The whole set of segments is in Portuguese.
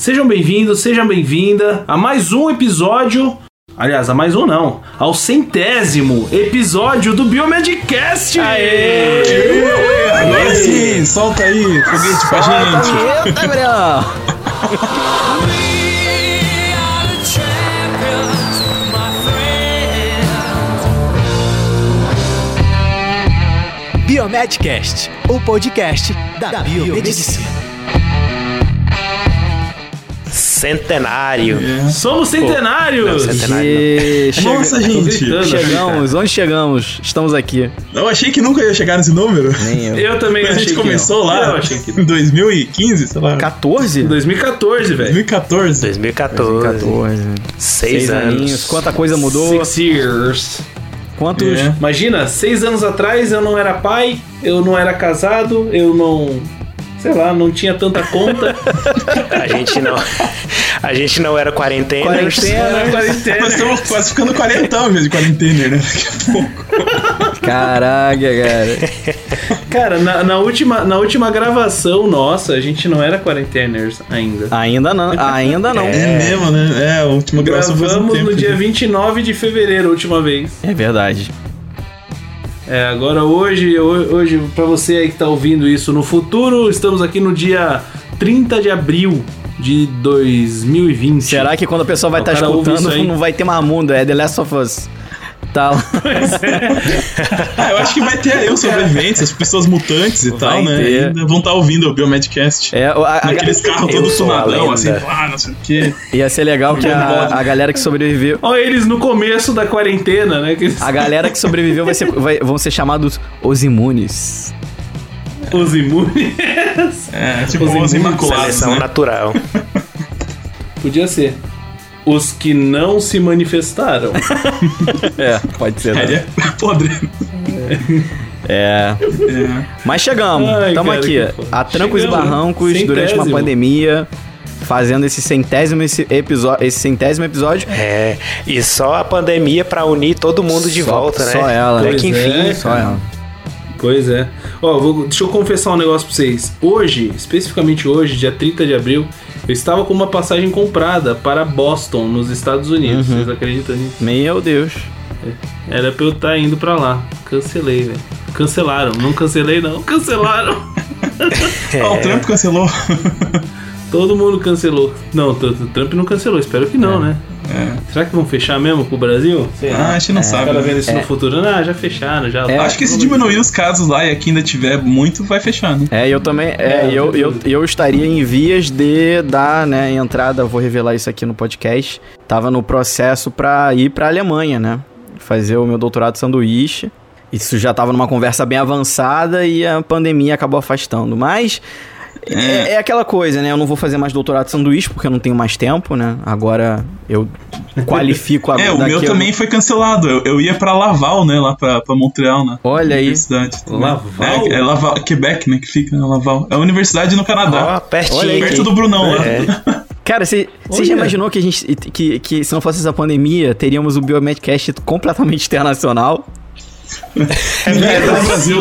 Sejam bem-vindos, sejam bem-vinda a mais um episódio. Aliás, a mais um não, ao centésimo episódio do Biomedcast! Aê! Agora sim, solta aí, foguete pra gente. Eita, Gabriel! Biomedcast, o podcast da biomedicina. Centenário. Somos centenários! Não, centenário. E chega- Nossa, gente. Chegamos, onde chegamos? Estamos aqui. Eu achei que nunca ia chegar nesse número. Nem eu. Eu também Mas a achei gente começou não. lá Eu achei que em 2015, sei lá. 14? 2014, velho. 2014. 2014. 2014. Seis, Seis aninhos. anos. Quanta coisa mudou. Six years. Quantos. É. Imagina, seis anos atrás eu não era pai, eu não era casado, eu não. Sei lá, não tinha tanta conta. A gente não. A gente não era quarentena. Era quarentena. Nós estamos quase ficando quarentão mesmo de quarentena, né? Daqui a pouco. Caraca, cara. Cara, na, na última, na última gravação nossa, a gente não era quarenteners ainda. Ainda não. Ainda não. É, mesmo, né? É, a última gravação faz um Gravamos tempo. no dia já. 29 de fevereiro, a última vez. É verdade. É, agora hoje, ho- hoje para você aí que tá ouvindo isso no futuro, estamos aqui no dia 30 de abril de 2020. Será que quando a pessoa vai estar cara ouve escutando, não vai ter mais mundo? É The Last of Us. Tá lá. Ah, eu acho que vai ter aí os sobreviventes, as pessoas mutantes e Vai tal, né? ter. Ainda vão estar ouvindo o Biomedcast. É, a- Naqueles carros todos lenda. assim, ah, não sei o quê. Ia ser legal que a, a galera que sobreviveu. Olha eles no começo da quarentena, né? Que A galera que sobreviveu vai ser, vai- vão ser chamados os imunes. Os imunes. É, tipo Os os, imunes, imaculados, Seleção né? natural. Podia ser. Os que não se manifestaram. É, pode ser. Né? é podre. É. É. Mas chegamos. Estamos aqui, a trancos Chegamos, e barrancos, né? durante uma Centésimo. pandemia, fazendo esse centésimo esse episódio, esse centésimo episódio. É, e só a pandemia pra unir todo mundo de Só- volta, né? só ela, Até né? que Pois enfim. é. Só ela. Pois é. Ó, vou- deixa eu confessar um negócio pra vocês. Hoje, especificamente hoje, dia 30 de abril, eu estava com uma passagem comprada para Boston, nos Estados Unidos. Uhum. Vocês acreditam nisso? Meu Deus. Era pra eu estar indo pra lá. Cancelei, velho. Cancelaram. Não cancelei, não. Cancelaram. Ó, o Trump cancelou. Todo mundo cancelou. Não, o Trump não cancelou. Espero que não, né? É. Será que vão fechar mesmo com o Brasil? Sei Ah, a gente não Os sabe. caras né? vendo isso no futuro. Ah, já fecharam, já. É, Acho que se diminuir os casos lá e aqui ainda tiver muito, vai fechar, né? É, eu também. É, É, eu, eu, eu estaria em vias de dar, né, entrada, vou revelar isso aqui no podcast. Tava no processo pra ir pra Alemanha, né? Fazer o meu doutorado de sanduíche. Isso já tava numa conversa bem avançada e a pandemia acabou afastando. Mas. É, é aquela coisa, né? Eu não vou fazer mais doutorado de sanduíche porque eu não tenho mais tempo, né? Agora eu qualifico agora. É, o meu a- também foi cancelado. Eu, eu ia pra Laval, né? Lá pra, pra Montreal, né? Olha aí. Laval? É, é Laval, Quebec, né? Que fica, né? Laval. É a universidade no Canadá. pertinho. Olha aí, perto do Brunão lá. É. Cara, você já imaginou que a gente. Que, que se não fosse essa pandemia, teríamos o Biomedcast completamente internacional? Tá no Brasil.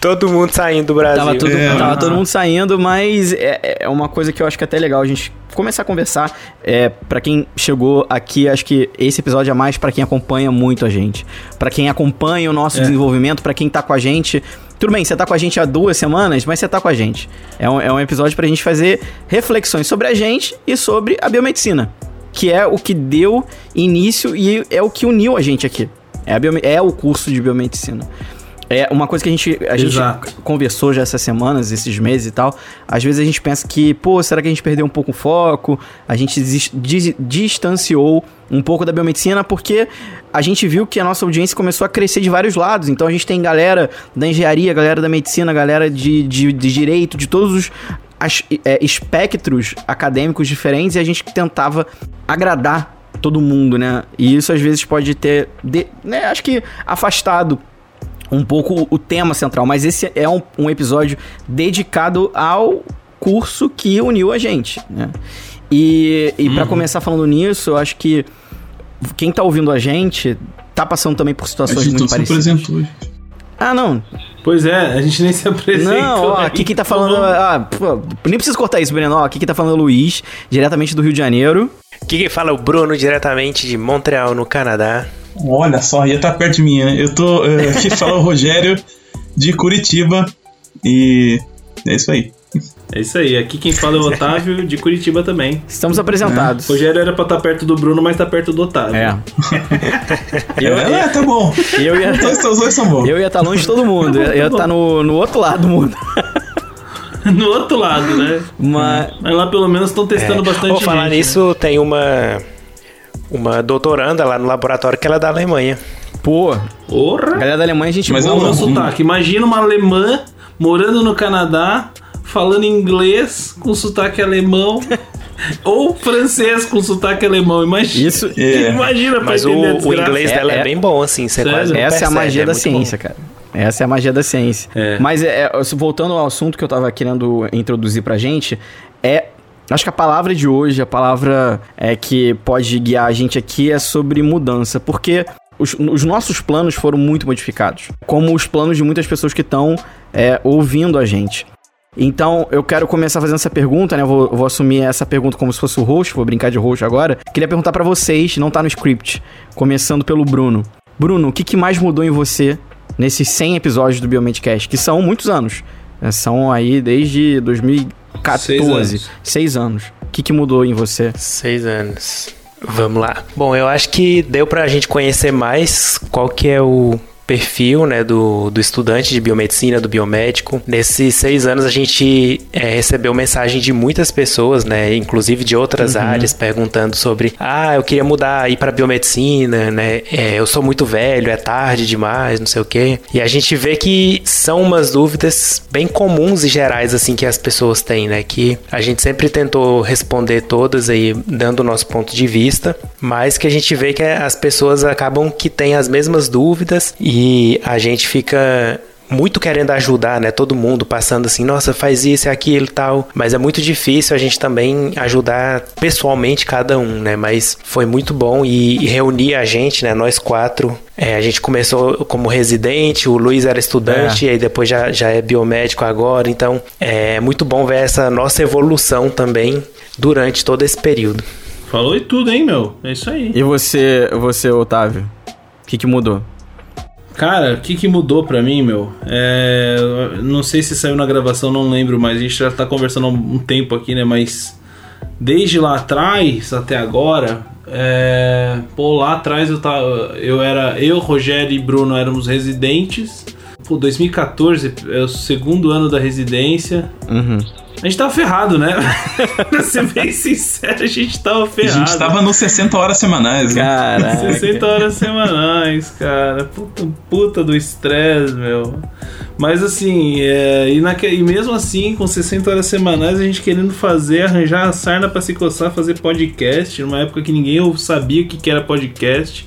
Todo mundo saindo do Brasil. Tava, tudo, É. tava todo mundo saindo, mas é, é uma coisa que eu acho que é até legal a gente começar a conversar. É, para quem chegou aqui, acho que esse episódio é mais pra quem acompanha muito a gente. Pra quem acompanha o nosso É. desenvolvimento, pra quem tá com a gente. Tudo bem, você tá com a gente há duas semanas, mas você tá com a gente. É um, é um episódio pra gente fazer reflexões sobre a gente e sobre a biomedicina. Que é o que deu início e é o que uniu a gente aqui. É, biome- é o curso de biomedicina. É uma coisa que a gente, a gente conversou já essas semanas, esses meses e tal. Às vezes a gente pensa que, pô, será que a gente perdeu um pouco o foco? A gente dis- dis- distanciou um pouco da biomedicina porque a gente viu que a nossa audiência começou a crescer de vários lados. Então a gente tem galera da engenharia, galera da medicina, galera de, de, de direito, de todos os as- é, espectros acadêmicos diferentes e a gente tentava agradar todo mundo, né? E isso às vezes pode ter, de- né, acho que afastado um pouco o tema central, mas esse é um, um episódio dedicado ao curso que uniu a gente, né? E, e para começar falando nisso, eu acho que quem tá ouvindo a gente tá passando também por A situações gente muito não se parecidas. apresentou. gente. Ah, não. Pois é, a gente nem se apresentou. Não, ó, aqui quem tá falando. Ah, pô, nem precisa cortar isso, Breno. Ó, aqui quem tá falando é o Luiz, diretamente do Rio de Janeiro. Aqui quem fala é o Bruno, diretamente de Montreal, no Canadá. Olha só, ia estar perto de mim, né? Eu tô. eh, Aqui fala o Rogério de Curitiba. E é isso aí. É isso aí, aqui quem fala é o Otávio de Curitiba também. Estamos apresentados. Rogério era pra estar perto do Bruno, mas tá perto do Otávio. É. eu, é, tá bom. eu ia Os dois, são bons. eu ia estar longe de todo mundo. Eu ia estar no, no outro lado do mundo. No outro lado, né? Mas. Mas lá pelo menos estão testando bastante Vou falar gente, né? nisso, tem uma uma doutoranda lá no laboratório que ela é da Alemanha. Pô, a Porra! galera da Alemanha, a gente Mas boa. Olha o não- sotaque. Imagina uma alemã morando no Canadá, falando inglês com sotaque alemão. ou francês com sotaque alemão. Imagina. Isso. É. Imagina pra Mas o, a o inglês É, dela é, é- bem bom, assim. Você Sério? quase não Essa é a percebe, magia da muito ciência, cara. Essa é a magia da ciência. É. Mas é, é, voltando ao assunto que eu tava querendo introduzir pra gente, é. Acho que a palavra de hoje, a palavra é que pode guiar a gente aqui é sobre mudança, porque os, os nossos planos foram muito modificados, como os planos de muitas pessoas que estão é, ouvindo a gente. Então, eu quero começar fazendo essa pergunta, né? Eu vou, eu vou assumir essa pergunta como se fosse o host, vou brincar de host agora. Queria perguntar pra vocês, não tá no script, começando pelo Bruno. Bruno, o que, que mais mudou em você nesses 100 episódios do Biomedcast? Que são muitos anos. né? São aí desde 2014. Seis anos. Seis anos. O que, que mudou em você? Seis anos. Vamos lá. Bom, eu acho que deu pra gente conhecer mais qual que é o perfil né, do, do estudante de biomedicina, do biomédico. Nesses seis anos a gente é, recebeu mensagem de muitas pessoas, né, inclusive de outras áreas, perguntando sobre ah, eu queria mudar, ir para biomedicina, né, é, eu sou muito velho, é tarde demais, não sei o quê. E a gente vê que são umas dúvidas bem comuns e gerais assim que as pessoas têm, né, que a gente sempre tentou responder todas aí dando o nosso ponto de vista, mas que a gente vê que as pessoas acabam que têm as mesmas dúvidas e a gente fica muito querendo ajudar, né? Todo mundo passando assim, nossa, faz isso e aquilo e tal. Mas é muito difícil a gente também ajudar pessoalmente cada um, né? Mas foi muito bom e, e reunir a gente, né? Nós quatro. É, a gente começou como residente, o Luiz era estudante, e aí depois já, já é biomédico agora. Então é muito bom ver essa nossa evolução também durante todo esse período. Falou e tudo, hein, meu? É isso aí. E você, você Otávio? O que, que mudou? Cara, o que, que mudou pra mim, meu? É, não sei se saiu na gravação, não lembro, mas a gente já tá conversando há um tempo aqui, né? Mas desde lá atrás até agora, é, pô, lá atrás eu tava, eu era, eu, Rogério e Bruno éramos residentes. Pô, 2014 é o segundo ano da residência. Uhum. A gente tava ferrado, né? pra ser bem sincero, a gente tava A ferrado. gente tava nos 60 horas semanais, né? Caraca. 60 horas semanais, cara. Puta, puta do estresse, meu. Mas assim, é, e, naque- e mesmo assim, com 60 horas semanais, a gente querendo fazer, arranjar a sarna pra se coçar, fazer podcast, numa época que ninguém sabia o que que era podcast.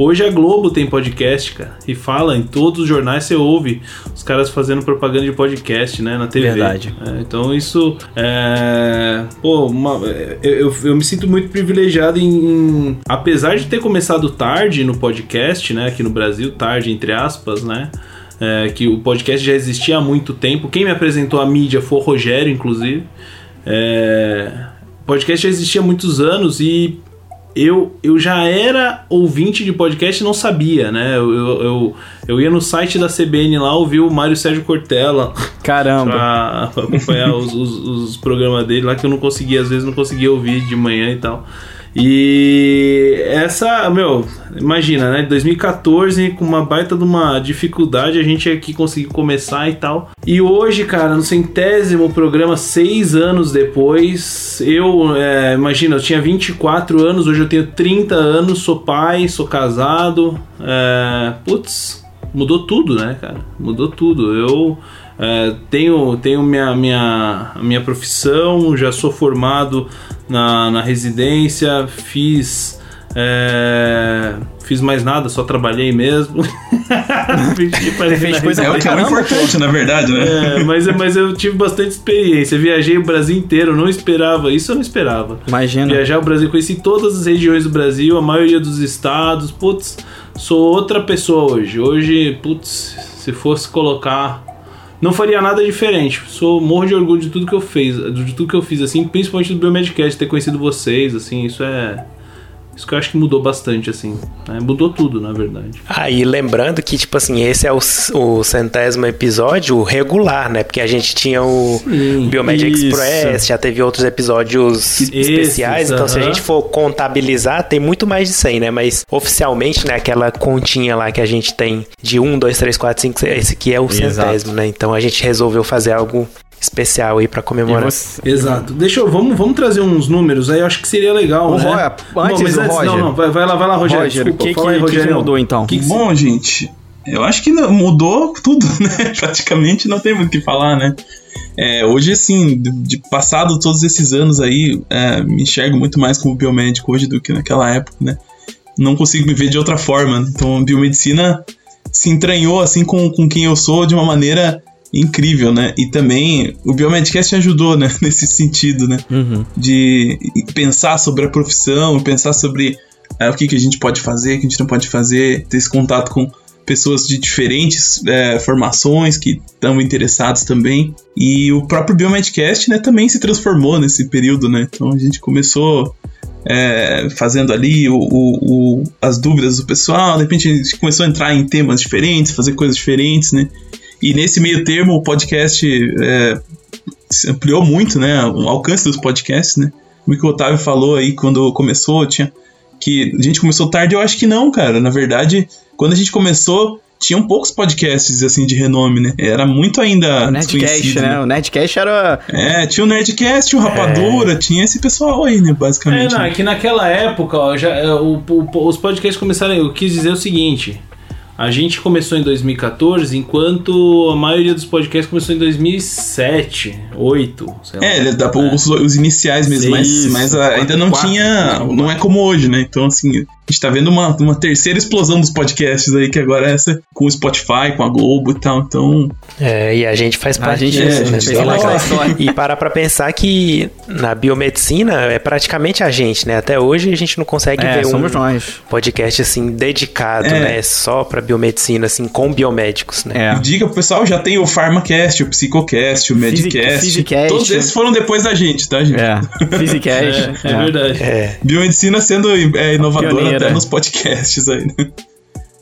Hoje a Globo tem podcast, cara, e fala em todos os jornais você ouve os caras fazendo propaganda de podcast, né, na TV. Verdade. É, então isso é. Pô, uma- eu, eu, eu me sinto muito privilegiado em, em- Apesar de ter começado tarde no podcast, né? Aqui no Brasil, tarde, entre aspas, né? é, que o podcast já existia há muito tempo. Quem me apresentou a mídia foi o Rogério, inclusive. É, o podcast já existia há muitos anos e eu, eu já era ouvinte de podcast e não sabia, né? Eu, eu, eu, eu ia no site da CBN lá ouvir o Mário Sérgio Cortella Caramba. pra, pra acompanhar os, os, os programas dele lá que eu não conseguia, às vezes não conseguia ouvir de manhã e tal. E essa, meu, imagina, né? 2014, com uma baita de uma dificuldade, a gente aqui conseguiu começar e tal. E hoje, cara, no centésimo programa, seis anos depois, eu, é, imagina, eu tinha 24 anos, hoje eu tenho 30 anos, sou pai, sou casado. É, putz, mudou tudo, né, cara? Mudou tudo. Eu é, tenho tenho minha, minha, minha profissão, já sou formado na, na residência, fiz É, fiz mais nada, só trabalhei mesmo. Fez coisa É o que é importante, na verdade, né? É, mas, mas eu tive bastante experiência. Viajei o Brasil inteiro, não esperava. Isso eu não esperava. Imagina. Viajar o Brasil, conheci todas as regiões do Brasil, a maioria dos estados. Putz, sou outra pessoa hoje. Hoje, putz, se fosse colocar. Não faria nada diferente. Sou morro de orgulho de tudo que eu fiz, de tudo que eu fiz, assim, principalmente do Biomedcast, ter conhecido vocês, assim, isso é. Isso que eu acho que mudou bastante, assim. né? Mudou tudo, na verdade. Aí lembrando que, tipo assim, esse é o, o centésimo episódio regular, né? Porque a gente tinha o Sim, Biomed isso. Express, já teve outros episódios Esses, especiais, então se a gente for contabilizar, tem muito mais de 100, né? Mas oficialmente, né, aquela continha lá que a gente tem de 1, 2, 3, 4, 5, 6, esse aqui é o Exato. centésimo, né? Então a gente resolveu fazer algo especial aí pra E comemorar. você- Exato. Deixa eu. Vamos, vamos trazer uns números aí, eu acho que seria legal, O né? Não, antes mas do antes, Roger. Não, não, vai, vai lá, vai lá, Rogério. Roger, o que, que, aí, que que Rogério. mudou então? Que que- Bom, gente, eu acho que não- mudou tudo, né? Praticamente não tem muito o que falar, né? É, hoje, assim, de, de passado todos esses anos aí, é, me enxergo muito mais como biomédico hoje do que naquela época, né? Não consigo me ver de outra forma. né? Então, a biomedicina se entranhou, assim, com, com quem eu sou de uma maneira incrível, né? E também o Biomedcast ajudou, né? Nesse sentido, né? Uhum. de pensar sobre a profissão, pensar sobre é, o que, que a gente pode fazer, o que a gente não pode fazer, ter esse contato com pessoas de diferentes é, formações que estão interessados também. E o próprio Biomedcast né, também se transformou nesse período, né? Então a gente começou é, fazendo ali o, o- o- as dúvidas do pessoal, de repente a gente começou a entrar em temas diferentes, fazer coisas diferentes, né? E nesse meio termo o podcast é, se ampliou muito, né? O alcance dos podcasts, né? Como que o Otávio falou aí quando começou, tinha que a gente começou tarde, eu acho que não, cara. Na verdade, quando a gente começou, tinham poucos podcasts assim de renome, né? Era muito ainda O Nerdcast, desconhecido, né? O Nerdcast era. É, tinha o Nerdcast, o Rapadura, tinha esse pessoal aí, né, É, basicamente. não, é que naquela época, ó, já, é, o- o- os podcasts começaram. Eu quis dizer o seguinte: a gente começou em 2014, enquanto a maioria dos podcasts começou em 2007, 2008, sei lá. É, ele dá os, os iniciais mesmo, mas, Isso, mas ah, ainda não quatro, tinha. quatro. Não é como hoje, né? Então, assim, a gente tá vendo uma, uma terceira explosão dos podcasts aí, que agora é essa com o Spotify, com a Globo e tal. Então, É, e a gente faz parte disso, é, né? a gente. E parar pra pensar que na biomedicina é praticamente a gente, né? Até hoje a gente não consegue É, ver um nós. podcast assim dedicado, É. né? Só pra biomedicina, assim, com biomédicos, né? É. diga pro pessoal, já tem o PharmaCast, o Psicocast, o Medcast. Physicast. Todos esses foram depois da gente, tá, gente? É. Physicast. É, é verdade. É. Biomedicina sendo é, inovadora Nos podcasts aí, né?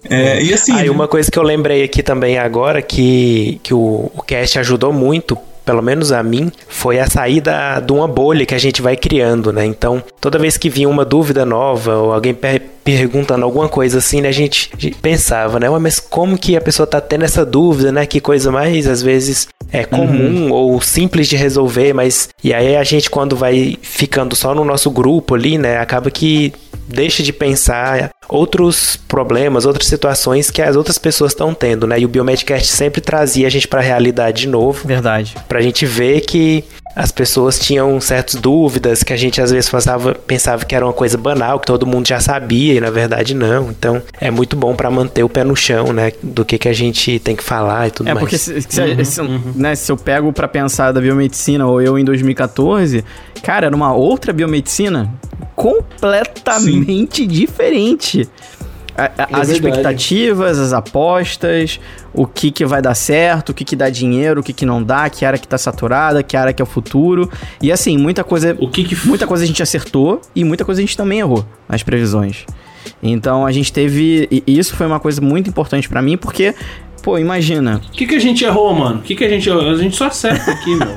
É, e assim. Aí uma coisa que eu lembrei aqui também agora que, que o, o cast ajudou muito, pelo menos a mim, foi a saída de uma bolha que a gente vai criando, né? Então, toda vez que vinha uma dúvida nova ou alguém per- perguntando alguma coisa assim, né, a gente, a gente pensava, né? "Ué, Mas como que a pessoa tá tendo essa dúvida, né? Que coisa mais, às vezes, é comum ou simples de resolver, mas... E aí a gente, quando vai ficando só no nosso grupo ali, né? Acaba que deixa de pensar outros problemas, outras situações que as outras pessoas estão tendo, né? E o Biomedcast sempre trazia a gente para a realidade de novo, Verdade. pra gente ver que as pessoas tinham certas dúvidas, que a gente às vezes pensava, pensava que era uma coisa banal, que todo mundo já sabia, e na verdade não. Então é muito bom para manter o pé no chão, né? Do que, que a gente tem que falar e tudo É mais. porque se, se- se- né, se eu pego pra pensar da biomedicina ou eu em 2014, cara, era uma outra biomedicina completamente diferente. A- a- É as verdade. expectativas, as apostas, o que que vai dar certo, o que que dá dinheiro, o que que não dá, que área que tá saturada, que área que é o futuro. E assim, muita coisa, O que que muita coisa a gente acertou e muita coisa a gente também errou nas previsões. Então a gente teve. E isso foi uma coisa muito importante pra mim, porque, pô, imagina. O que, que a gente errou, mano? O que, que a gente errou? A gente só acerta aqui, meu.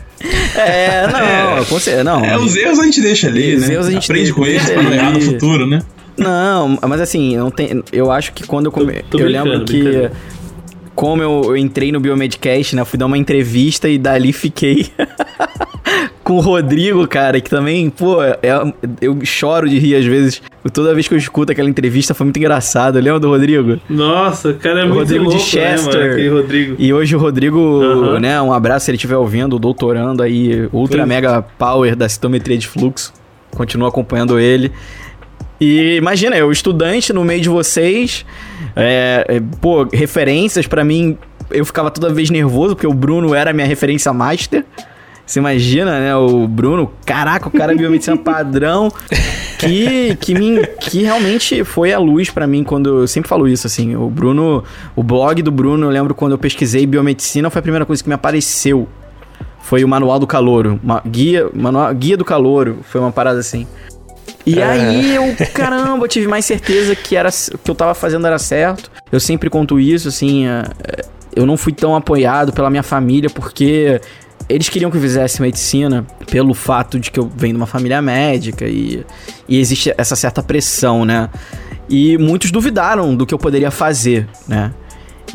É, não, com certeza, não. É, os erros a gente deixa ali, Os né? erros a gente Aprende com eles pra não errar no futuro, né? Não, mas assim, não tem, eu acho que quando eu come, Tô- tô eu lembro que brincando. Como eu, eu entrei no Biomedcast, né, fui dar uma entrevista e dali fiquei com o Rodrigo, cara, que também, pô, é- eu choro de rir às vezes. Toda vez que eu escuto aquela entrevista foi muito engraçado. Lembra do Rodrigo? Nossa, o cara é O muito Rodrigo de louco, né, Chester. mano? Aquele Rodrigo. E hoje o Rodrigo, Aham. né, um abraço se ele estiver ouvindo, o doutorando aí, ultra mega power da citometria de fluxo. Continuo acompanhando ele. E imagina, eu estudante no meio de vocês, é, é, pô, referências para mim, eu ficava toda vez nervoso, porque o Bruno era minha referência master. Você imagina, né? O Bruno, caraca, o cara é biomedicina padrão. Que, que, me, que realmente foi a luz para mim quando eu sempre falo isso, assim. O Bruno, o blog do Bruno, eu lembro quando eu pesquisei biomedicina, foi a primeira coisa que me apareceu. Foi o Manual do Calouro. Uma guia, manual, guia do Calouro. Foi uma parada assim. E é. aí eu, caramba, eu tive mais certeza que era o que eu tava fazendo era certo. Eu sempre conto isso, assim. É, é, eu não fui tão apoiado pela minha família porque eles queriam que eu fizesse medicina pelo fato de que eu venho de uma família médica e, e existe essa certa pressão, né? E muitos duvidaram do que eu poderia fazer, né?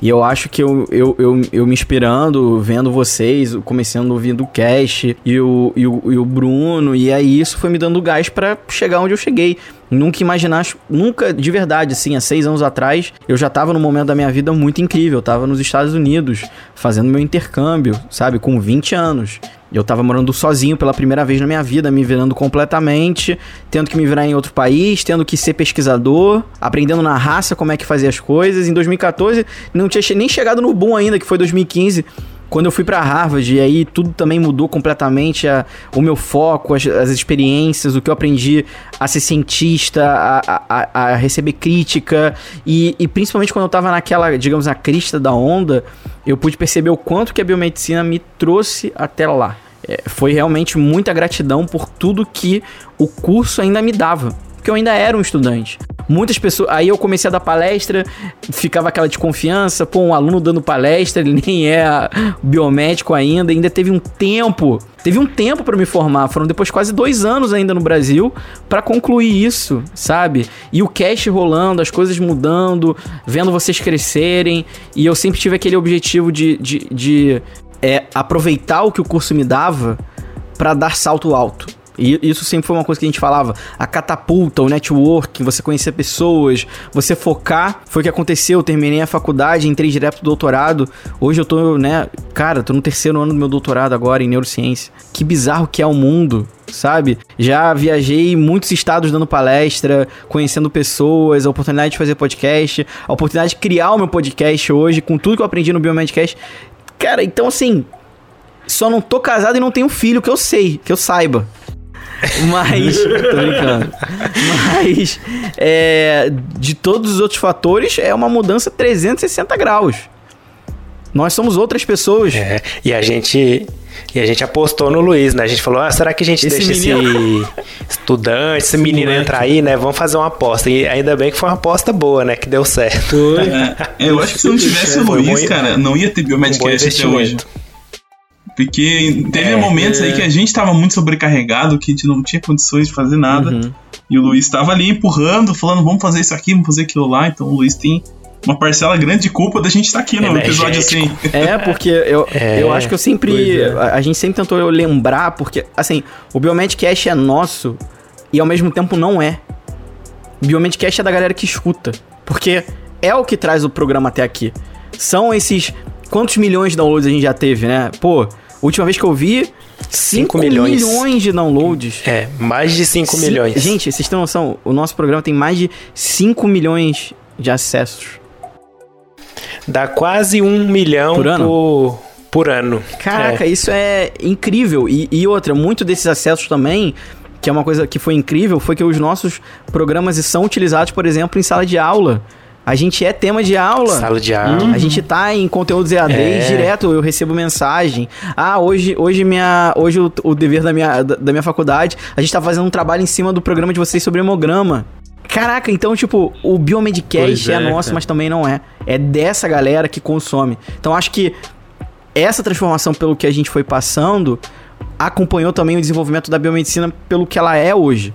E eu acho que eu, eu, eu, eu me inspirando, vendo vocês, começando ouvindo o Cash e o, e, o, e o Bruno, e aí isso foi me dando gás para chegar onde eu cheguei. Nunca imaginar, nunca, de verdade, assim, há seis anos atrás, eu já tava num momento da minha vida muito incrível. Eu tava nos Estados Unidos, fazendo meu intercâmbio, sabe, com 20 anos. Eu tava morando sozinho pela primeira vez na minha vida, me virando completamente, tendo que me virar em outro país, tendo que ser pesquisador, aprendendo na raça como é que fazia as coisas. Em 2014, não tinha nem chegado no boom ainda, que foi 2015 quando eu fui para Harvard, e aí tudo também mudou completamente a, o meu foco, as, as, experiências, o que eu aprendi a ser cientista, a, a, a receber crítica, e, e, principalmente quando eu tava naquela, digamos, na crista da onda, eu pude perceber o quanto que a biomedicina me trouxe até lá. É, foi realmente muita gratidão por tudo que o curso ainda me dava porque eu ainda era um estudante. Muitas pessoas. Aí eu comecei a dar palestra, ficava aquela desconfiança, pô, um aluno dando palestra, ele nem é biomédico ainda, ainda teve um tempo. Teve um tempo para me formar, foram depois quase dois anos ainda no Brasil para concluir isso, sabe? E o cash rolando, as coisas mudando, vendo vocês crescerem. E eu sempre tive aquele objetivo de, de, de é, aproveitar o que o curso me dava para dar salto alto e isso sempre foi uma coisa que a gente falava. A catapulta, o networking, você conhecer pessoas, você focar. Foi o que aconteceu. Eu terminei a faculdade, entrei direto pro doutorado. Hoje eu tô, né, cara, tô no terceiro ano do meu doutorado agora em neurociência. Que bizarro que é o mundo, sabe? Já viajei muitos estados dando palestra, conhecendo pessoas, a oportunidade de fazer podcast, a oportunidade de criar o meu podcast hoje, com tudo que eu aprendi no Biomedcast. Cara, então assim, só não tô casado e não tenho filho, que eu sei, que eu saiba. Mas. tô brincando. Mas. É, de todos os outros fatores, é uma mudança 360 graus. Nós somos outras pessoas. É, e a gente. E a gente apostou no Luiz, né? A gente falou, ah, será que a gente esse deixa menino... esse estudante, esse, esse menino moleque. entrar aí, né? Vamos fazer uma aposta. E ainda bem que foi uma aposta boa, né? Que deu certo. Foi. É, eu acho que se não tivesse o Luiz, cara, não ia ter Biomedcast até hoje. Porque teve é, momentos é... aí que a gente tava muito sobrecarregado, que a gente não tinha condições de fazer nada. Uhum. E o Luiz tava ali empurrando, falando, vamos fazer isso aqui, vamos fazer aquilo lá. Então o Luiz tem uma parcela grande de culpa da gente estar tá aqui no episódio assim. É, porque eu, é, eu acho que eu sempre. É. A, a, gente sempre tentou lembrar, porque, assim, o Biomedcast é nosso e ao mesmo tempo não é. O Biomedcast é da galera que escuta. Porque é o que traz o programa até aqui. São esses. Quantos milhões de downloads a gente já teve, né? Pô, Última vez que eu vi, 5 milhões. milhões de downloads. É, mais de 5 milhões. Gente, vocês têm noção? O nosso programa tem mais de 5 milhões de acessos. Dá quase um milhão por ano. Por, por ano. Caraca, é. isso é incrível. E, e outra, muito desses acessos também que é uma coisa que foi incrível, foi que os nossos programas são utilizados, por exemplo, em sala de aula. A gente é tema de aula. Sala de aula. Uhum. A gente tá em conteúdos EAD é. direto, eu recebo mensagem. Ah, hoje, hoje, minha, hoje o, o dever da minha, da, da, minha faculdade, a gente tá fazendo um trabalho em cima do programa de vocês sobre hemograma. Caraca, então, tipo, o Biomedcast é, é nosso, cara. mas também não é. É dessa galera que consome. Então, acho que essa transformação pelo que a gente foi passando acompanhou também o desenvolvimento da biomedicina pelo que ela é hoje.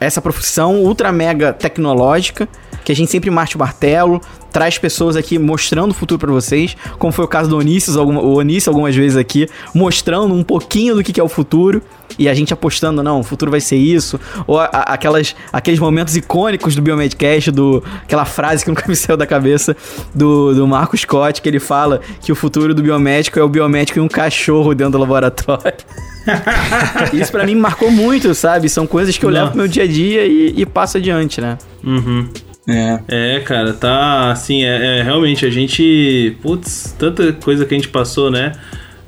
Essa profissão ultra mega tecnológica que a gente sempre mate o martelo, traz pessoas aqui mostrando o futuro para vocês, como foi o caso do Onísio, o Onísio algumas vezes aqui, mostrando um pouquinho do que, é o futuro, e a gente apostando, não, o futuro vai ser isso, ou a, aquelas, aqueles momentos icônicos do Biomedcast, do, aquela frase que nunca me saiu da cabeça, do, do Marco Scott, que ele fala que o futuro do biomédico é o biomédico e um cachorro dentro do laboratório. Isso pra mim me marcou muito, sabe? São coisas que eu levo Nossa. pro meu dia a dia e, e passo adiante, né? Uhum. É. É, cara, tá assim, é, é, realmente a gente. Putz, tanta coisa que a gente passou, né?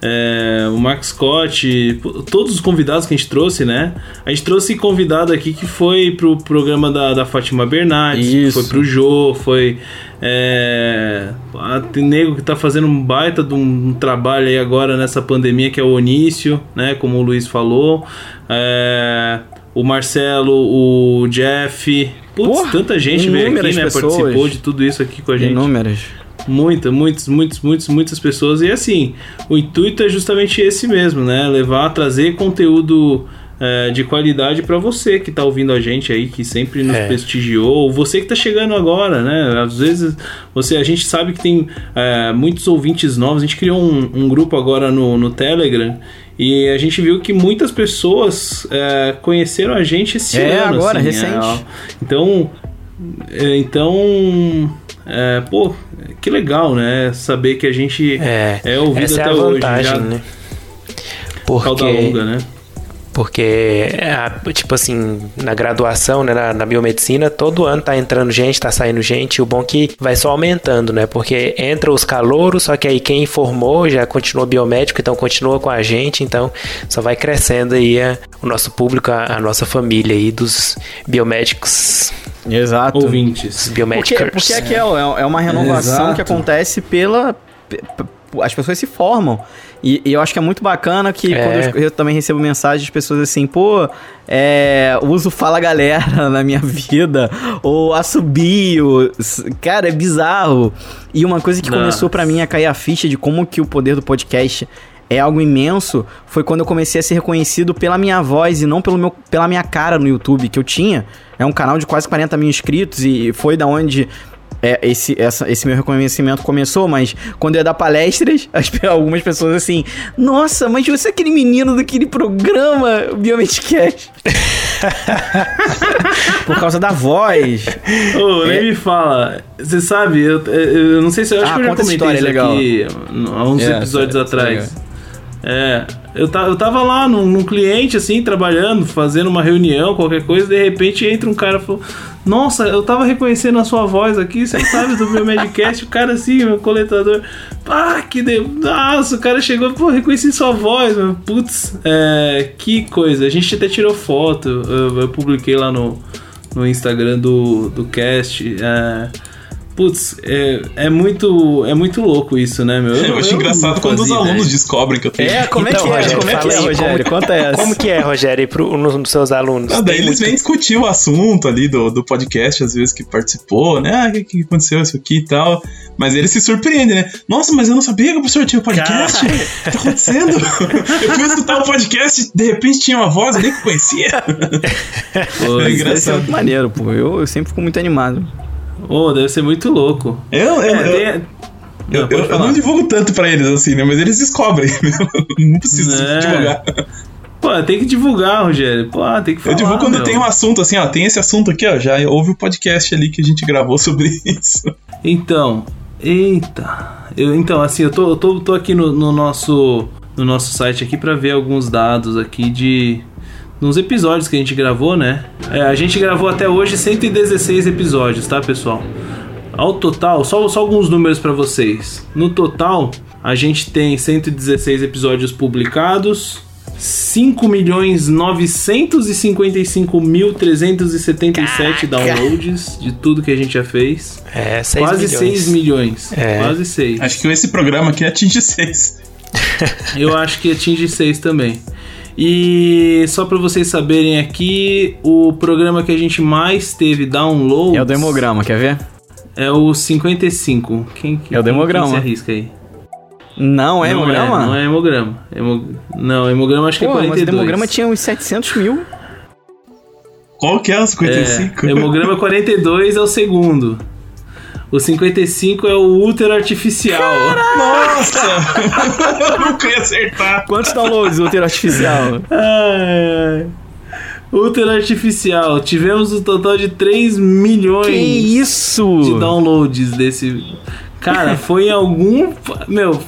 É, o Max Scott, todos os convidados que a gente trouxe, né? A gente trouxe convidado aqui que foi pro programa da, da Fátima Bernardes, Isso. foi pro Jô, foi. É, a- nego que tá fazendo um baita de um, trabalho aí agora nessa pandemia, que é o Onício, né? Como o Luiz falou. É, o Marcelo, o Jeff. Putz, Porra, tanta gente veio aqui, né? pessoas. Participou de tudo isso aqui com a gente. Inúmeras. Muita, muitas, muitas, muitas, muitas pessoas. E assim, o intuito é justamente esse mesmo, né? Levar, trazer conteúdo é, de qualidade para você que tá ouvindo a gente aí, que sempre nos É. prestigiou, ou você que tá chegando agora, né? Às vezes você, a gente sabe que tem é, muitos ouvintes novos. A gente criou um, um grupo agora no, no Telegram. E a gente viu que muitas pessoas é, conheceram a gente esse É, ano. agora, assim, recente. é, então, é, então, é, pô, que legal, né? Saber que a gente é, É, ouvido essa é até a hoje. vantagem, já né? Porque, longa, né? Porque é, tipo assim, na graduação, né, na, na biomedicina, todo ano tá entrando gente, tá saindo gente, e o bom é que vai só aumentando, né? Porque entra os calouros, só que aí quem formou já continua biomédico, então continua com a gente, então só vai crescendo aí a- o nosso público, a, a nossa família aí dos biomédicos, Exato. Ouvintes. Porque, biomédicos. porque é que é, é uma renovação Exato. que acontece pela. Pe- As pessoas se formam. E, e eu acho que é muito bacana que É. quando eu, eu também recebo mensagens de pessoas assim, pô, é, uso Fala Galera na minha vida, ou assobio. Cara, é bizarro. E uma coisa que Nossa. começou pra mim a cair a ficha de como que o poder do podcast é algo imenso foi quando eu comecei a ser reconhecido pela minha voz e não pelo meu, pela minha cara no YouTube que eu tinha. É um canal de quase 40 mil inscritos e foi da onde é, esse, essa- esse meu reconhecimento começou, mas quando eu ia dar palestras, as algumas pessoas assim, nossa, mas você é aquele menino daquele programa Biomedcast. Por causa da voz. Ô, nem me fala. Você sabe, eu, eu não sei se eu acho Ah, que eu já comentei isso legal. aqui há uns É, episódios essa- essa é atrás. É, eu, ta, eu tava lá num, num cliente, assim, trabalhando, fazendo uma reunião, qualquer coisa, de repente entra um cara e falou: Nossa, eu tava reconhecendo a sua voz aqui, você sabe do meu Medcast, o cara assim, meu coletador. Ah, que de... Nossa, o cara chegou, pô, reconheci sua voz, meu. Putz, é, que coisa. A gente até tirou foto, eu, eu publiquei lá no, no Instagram do, do cast. É, putz, é, é, muito, é muito louco isso, né, meu? Eu, acho engraçado quando os alunos ideia. descobrem que eu tenho. É, como é Então, que é? Rogério, Como é que é, Rogério? Conta essa. Como que é, Rogério, pro, no- nos seus alunos? Ah, daí eles muito- vêm discutir o assunto ali do, do podcast, às vezes que participou, né? Ah, o que, que aconteceu isso aqui e tal. Mas eles se surpreendem, né? Nossa, mas eu não sabia que o professor tinha um podcast. O que tá acontecendo? eu fui escutar o podcast de repente tinha uma voz, eu nem conhecia. Pô, É engraçado. muito maneiro, pô. Eu, eu sempre fico muito animado. Ô, deve ser muito louco. Eu, eu, É, eu, tem- eu, Não, eu- eu não divulgo tanto pra eles assim, né? Mas eles descobrem. não preciso É. divulgar. Pô, tem que divulgar, Rogério. Pô, tem que falar. Eu divulgo quando meu. tem um assunto assim, ó. Tem esse assunto aqui, ó. Já houve o podcast ali que a gente gravou sobre isso. Então, eita. Eu, então, assim, eu tô, eu tô, tô aqui no, no nosso no nosso site aqui pra ver alguns dados aqui de nos episódios que a gente gravou, né? É, a gente gravou até hoje 116 episódios, tá, pessoal? Ao total, só, só alguns números pra vocês. No total, a gente tem 116 episódios publicados, 5 milhões 955 mil 377 downloads de tudo que a gente já fez. É, 6 Quase milhões. 6 milhões. É. Quase 6. Acho que esse programa aqui atinge seis. Eu acho que atinge 6 também. E só pra vocês saberem aqui, o programa que a gente mais teve downloads É o demograma, quer ver? é o 55. Quem, quem, É o demograma. Quem se arrisca aí? Não é não hemograma? É, não é hemograma. Hemo... Não, hemograma acho que Pô, é mas 42. o demograma tinha uns 700 mil. Qual que é o 55? É, hemograma 42 é o segundo. O 55 é o útero artificial. Nossa! Eu nunca ia acertar. Quantos downloads o útero artificial? Ai, ai. Útero artificial. Tivemos um total de 3 milhões Que isso? de downloads desse. Cara, foi em algum. Meu,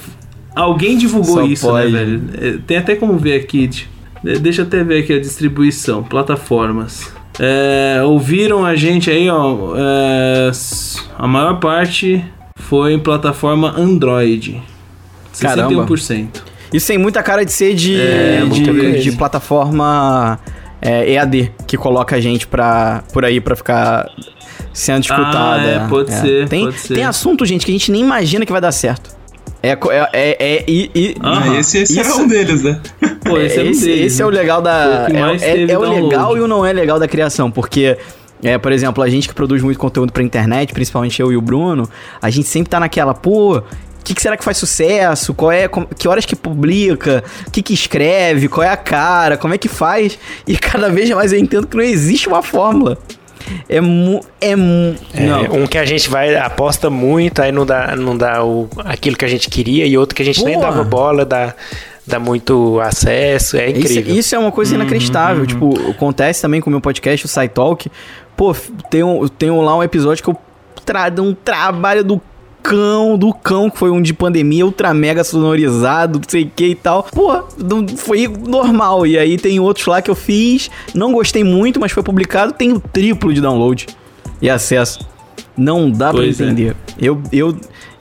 alguém divulgou Só isso, pode. né, velho? É, Tem até como ver aqui. De- Deixa eu até ver aqui a distribuição, plataformas. É, ouviram a gente aí, ó. é, a maior parte foi em plataforma Android. Caramba. 61%. Isso tem muita cara de ser de, É, de, de plataforma é, EAD, que coloca a gente pra, por aí pra ficar sendo escutada. Ah, é, pode ser, Tem, pode ser. tem assunto, gente, que a gente nem imagina que vai dar certo. É, co- é, é, é- e, e- Ah, esse esse isso- é um deles, né? Pô, esse, é um esse, deles, esse é o né? legal Foi da. o que É, é- é o legal e o não é legal da criação, porque. É, por exemplo, a gente que produz muito conteúdo pra internet, principalmente eu e o Bruno, a gente sempre tá naquela, pô, o que, que será que faz sucesso? Qual é, com- que horas que publica? O que, que escreve? Qual é a cara? Como é que faz? E cada vez mais eu entendo que não existe uma fórmula. É mu. É mu. É, não. um que a gente vai, aposta muito, aí não dá, não dá o, aquilo que a gente queria, e outro que a gente nem Porra. dava bola, dá, dá muito acesso, é Isso, incrível. isso é uma coisa inacreditável. Tipo, acontece também com o meu podcast, o SciTalk. Pô, tem, um, tem um, lá um episódio que eu tra um trabalho do cão, do cão, que foi um de pandemia, ultra mega sonorizado, não sei o que e tal. Pô, não- foi normal. E aí tem outros lá que eu fiz, não gostei muito, mas foi publicado, tem o triplo de download e acesso. Não dá Pois pra é. entender. Eu, eu,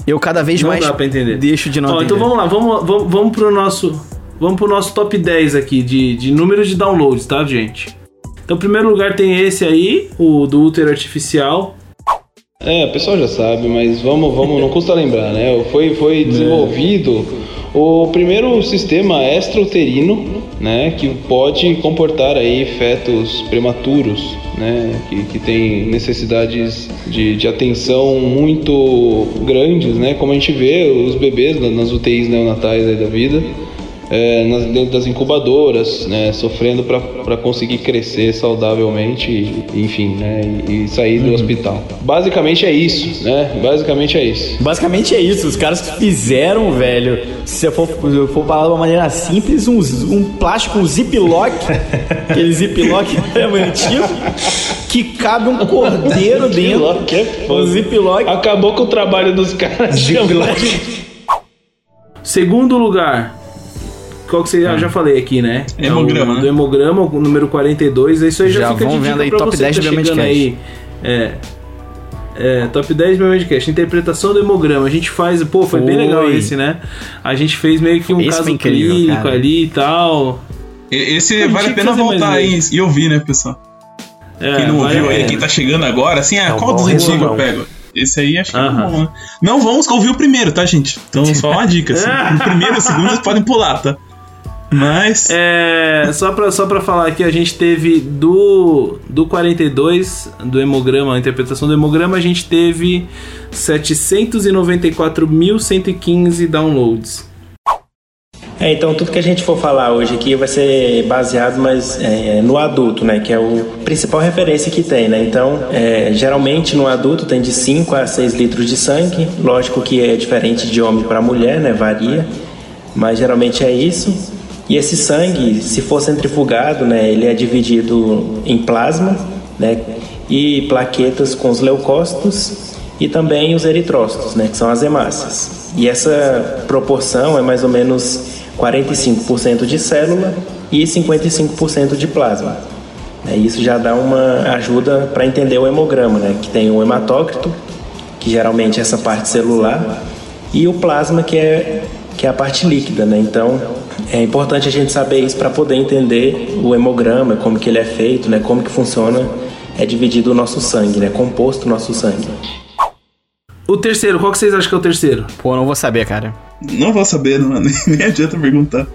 eu cada vez Não mais dá pra entender. deixo de não Ó, entender. então vamos lá, vamos, vamos, vamos pro nosso. Vamos pro nosso top 10 aqui de, de números de downloads, tá, gente? Então, em primeiro lugar tem esse aí, o do útero artificial. É, o pessoal já sabe, mas vamos, vamos, não custa lembrar, né? Foi, foi desenvolvido o primeiro sistema extrauterino, né, que pode comportar aí fetos prematuros, né, que, que tem necessidades de, de atenção muito grandes, né, como a gente vê os bebês na- nas UTIs neonatais aí da vida, é, nas, dentro das incubadoras, né, sofrendo para conseguir crescer saudavelmente, e, enfim, né, e, e sair do hospital. Basicamente é isso, né? Basicamente é isso. Basicamente é isso, os caras que fizeram, velho, se eu for, se eu for falar de uma maneira simples, um, um plástico, um ziplock, aquele ziplock antigo, que cabe um cordeiro dentro. Que é Um foda. ziplock. Acabou com o trabalho dos caras. Segundo lugar, qual que você já, já falei aqui, né? Hemograma, o, né? Do hemograma, o número 42. Isso aí já, Já fica vão de dica vendo aí pra top você 10 que tá do chegando aí. É. É, top 10 do Biomedcast. Interpretação do hemograma. A gente faz. Pô, foi, bem Foi. legal esse, né? A gente fez meio que um Esse caso incrível, clínico cara. ali e tal. Esse vale a pena voltar aí e ouvir, né, pessoal? É, Quem não ouviu aí, quem tá chegando agora, assim, ah, um qual dos antigos eu pego? Esse aí acho que é Aham. bom, né? Não vamos ouvir o primeiro, tá, gente? Então, só uma dica. Assim. O primeiro e o segundo vocês podem pular, tá? Mas. É, só pra, só pra falar aqui, a gente teve do, do 42, do hemograma, a interpretação do hemograma, a gente teve 794.115 downloads. É, então tudo que a gente for falar hoje aqui vai ser baseado mas, é, no adulto, né? Que é o principal referência que tem, né? Então, é, geralmente no adulto tem de 5 a 6 litros de sangue. Lógico que é diferente de homem para mulher, né? Varia. Mas geralmente é isso. E esse sangue, se for centrifugado, né? Ele é dividido em plasma, né? E plaquetas com os leucócitos e também os eritrócitos, né, que são as hemácias. E essa proporção é mais ou menos 45% de célula e 55% de plasma. Né, Isso já dá uma ajuda para entender o hemograma, né, que tem o hematócrito, que geralmente é essa parte celular, e o plasma, que é, que é a parte líquida. Né? Então, é importante a gente saber isso para poder entender o hemograma, como que ele é feito, né, como que funciona, é dividido o nosso sangue, né, composto o nosso sangue. O terceiro, qual que vocês acham que é o terceiro? Pô, não vou saber, cara. Não vou saber, não, nem adianta perguntar.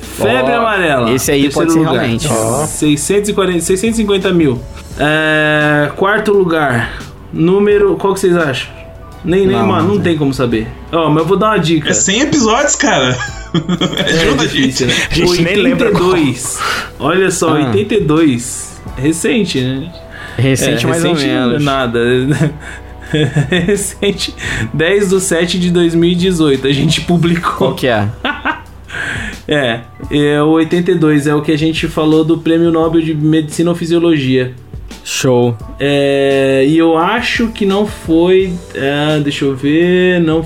Febre Ó, amarela. esse aí terceiro pode ser lugar. realmente. Ó. 640, 650 mil. É, quarto lugar. Número. Qual que vocês acham? Nem, nem, Não, mano, não não tem como saber. Ó, mas eu vou dar uma dica. É 100 episódios, cara. Ajuda a gente. difícil, né? A gente nem lembra 82. Olha só, Ah. 82. Recente, né? Recente É, mais ou recente menos. Nada. recente. 10 de 7 de 2018. A gente publicou. Qual que é? É, é o 82 é o que a gente falou do Prêmio Nobel de Medicina ou Fisiologia. Show. É, e eu acho que não foi. é, deixa eu ver. Não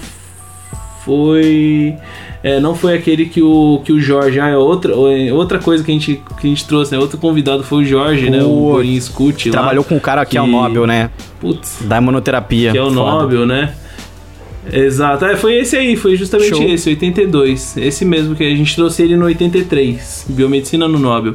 foi. É, não foi aquele que o, que o Jorge. Ah, é outra, é outra coisa que a gente, que a gente trouxe, né? Outro convidado foi o Jorge, né? O Putz, Borinho Scut lá. Trabalhou com um cara que, é o que- Nobel, né? Putz, Da imunoterapia. que é o Foda. Nobel, né? Exato, é, foi esse aí, foi justamente Show. esse, 82. Esse mesmo que a gente trouxe ele no 83, Biomedicina no Nobel.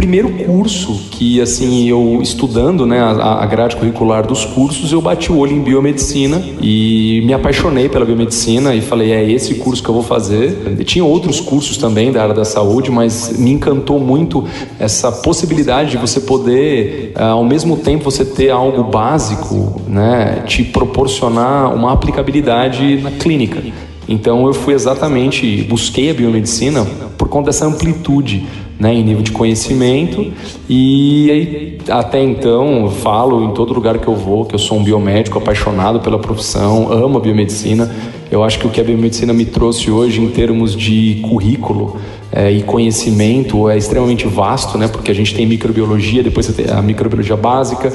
Primeiro curso que, assim, eu estudando, né, a, a grade curricular dos cursos, eu bati o olho em biomedicina e me apaixonei pela biomedicina e falei, é esse curso que eu vou fazer. E tinha outros cursos também da área da saúde, mas me encantou muito essa possibilidade de você poder, ah, ao mesmo tempo, você ter algo básico, né, te proporcionar uma aplicabilidade na clínica. Então eu fui exatamente, busquei a biomedicina por conta dessa amplitude, né, em nível de conhecimento e aí, até então eu falo em todo lugar que eu vou que eu sou um biomédico apaixonado pela profissão, amo a biomedicina. Eu acho que o que a biomedicina me trouxe hoje em termos de currículo eh, e conhecimento é extremamente vasto, né, porque a gente tem microbiologia, depois você tem a microbiologia básica,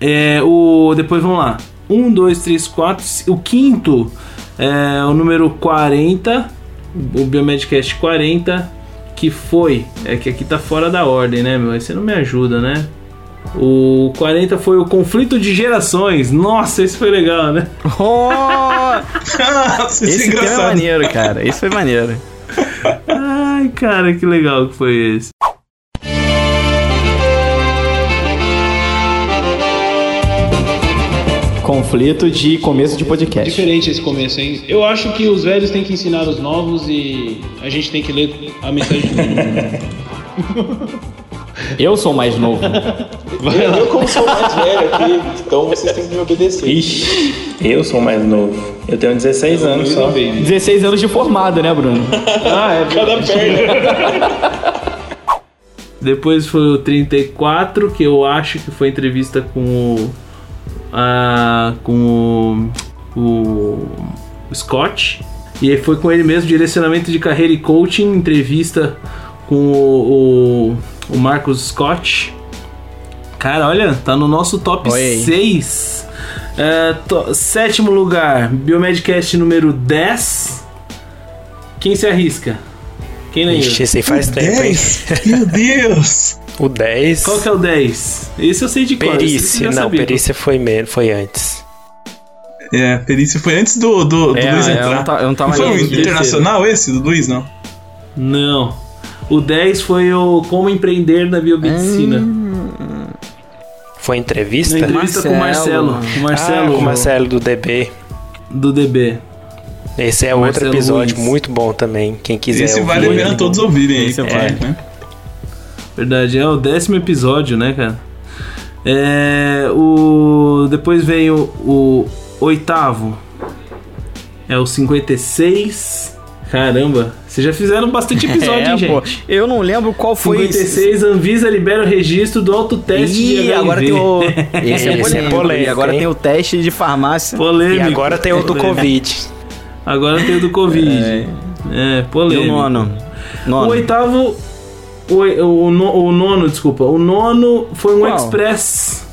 É, o, depois vamos lá. 1, 2, 3, 4. O quinto é o número 40, o Biomedcast 40, que foi. É que aqui tá fora da ordem, né, meu? Aí você não me ajuda, né? O 40 foi o conflito de gerações. Nossa, esse foi legal, né? Oh, Nossa, esse é maneiro, cara. Isso foi maneiro. Ai, cara, que legal que foi esse. Conflito de começo de podcast. Diferente esse começo, hein? Eu acho que os velhos têm que ensinar os novos e a gente tem que ler a mensagem do mundo. Eu sou mais novo. Eu, como sou mais velho aqui, então vocês têm que me obedecer. Ixi, eu sou mais novo. Eu tenho 16 anos só. 16 anos de formado, né, Bruno? Ah, é Cada perna. Depois foi o 34, que eu acho que foi entrevista com o. com o, o, o Scott. E aí foi com ele mesmo, direcionamento de carreira e coaching, entrevista com o, o, o Marcos Scott. Cara, olha, tá no nosso top Olha aí. 6. É, to- sétimo lugar, Biomedcast número 10. Quem se arrisca? Quem lembra? Ixi, esse aí faz tempo, hein? 10? Meu Deus! O 10. Qual que é o 10? Esse eu sei de eu Perícia. Não, sabia. perícia foi, foi antes. É, perícia foi antes do, do, do É, Luiz é, entrar. eu não tá- eu não tava foi o lendo. internacional esse, do Luiz, não? Não. O 10 foi o Como Empreender na Biomedicina. Foi entrevista? Na entrevista com o Marcelo. Marcelo. Com o Marcelo, ah, com o Marcelo do DB. do DB. Esse é outro Marcelo episódio Ruiz. muito bom também. Quem quiser Esse ouvir. vale a pena todos bom. ouvirem aí. Esse que vale. né? Verdade, é o décimo episódio, né, cara? É, o depois vem o, o oitavo. É o 56. Caramba, vocês já fizeram bastante episódio, É, hein, pô. gente? Eu não lembro qual foi esse. 56, Anvisa libera o registro do autoteste de Ih, HIV. agora tem o. Esse é Esse é polêmico. polêmico, e agora hein? tem o teste de farmácia. Polêmico. E agora tem o do Polêmico. Covid. Agora tem o do Covid. É, E o polêmico. nono. O Nono. oitavo. O, o, o nono, desculpa. O nono foi um Qual? Express.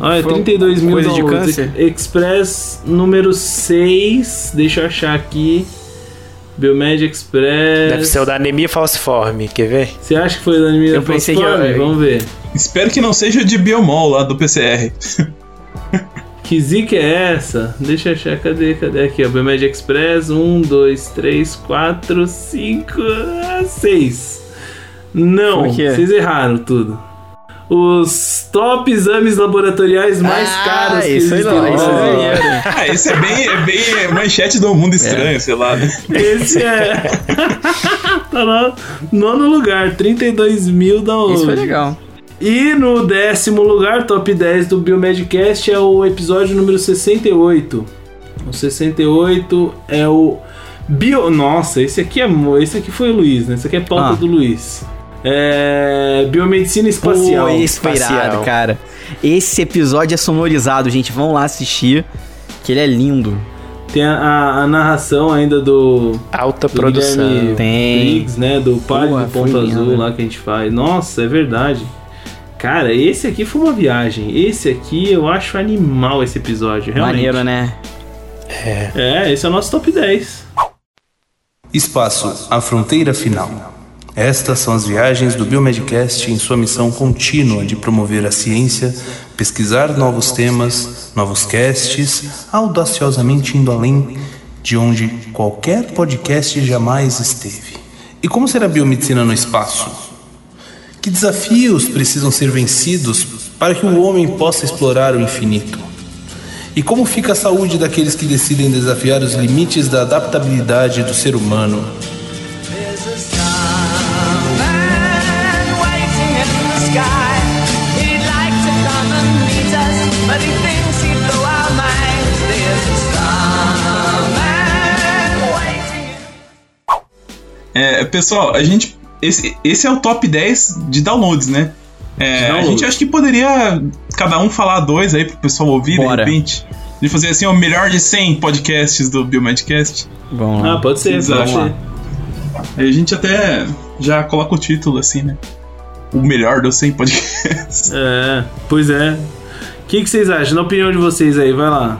Olha, Foi um- 32 mil coisa de câncer? Express número 6. Deixa eu achar aqui. Biomed Express. Deve ser o da anemia falciforme, quer ver? Você acha que foi da anemia Eu pensei que falciforme? era- Vamos ver. Espero que não seja o de Biomol lá do PCR. Que zica é essa? Deixa eu achar. Cadê? Cadê? Aqui, ó. Biomed Express. 1, 2, 3, 4, 5, 6. Não, vocês erraram tudo. Os top exames laboratoriais mais Ah, caros que isso aí existem não, isso é- Ah, esse é bem, é bem manchete do mundo estranho, sei lá. né? Esse é. tá no nono lugar, 32 mil downloads. Isso foi legal. E no décimo lugar, top 10 do Biomedcast, é o episódio número 68. O 68 é o Bio. Nossa, esse aqui é. Esse aqui foi o Luiz, né? Esse aqui é pauta Ah. do Luiz. É. Biomedicina espacial. Pô, espacial. cara. Esse episódio é sonorizado, gente. Vão lá assistir, que ele é lindo. Tem a, a- a narração ainda do. Alta do produção. Guilherme Tem. Briggs, né? Do Porra, do Ponto Azul né? lá que a gente faz. Nossa, é verdade. Cara, esse aqui foi uma viagem. Esse aqui eu acho animal esse episódio, realmente. Maneiro, né? É, esse é o nosso top 10. Espaço, a fronteira final. Estas são as viagens do Biomedcast em sua missão contínua de promover a ciência, pesquisar novos temas, novos casts, audaciosamente indo além de onde qualquer podcast jamais esteve. E como será a biomedicina no espaço? Que desafios precisam ser vencidos para que o homem possa explorar o infinito? E como fica a saúde daqueles que decidem desafiar os limites da adaptabilidade do ser humano? É, pessoal, a gente. Esse, esse é o top 10 de downloads, né? É, a gente acha que poderia cada um falar dois aí pro pessoal ouvir, Bora. de repente. De fazer assim, o melhor de 100 podcasts do Biomedcast. Bom, Ah, pode ser, pode ser. Aí a gente até já coloca o título assim, né? O melhor dos 100 podcasts. É, pois é. O que, que vocês acham? Na opinião de vocês aí, vai lá.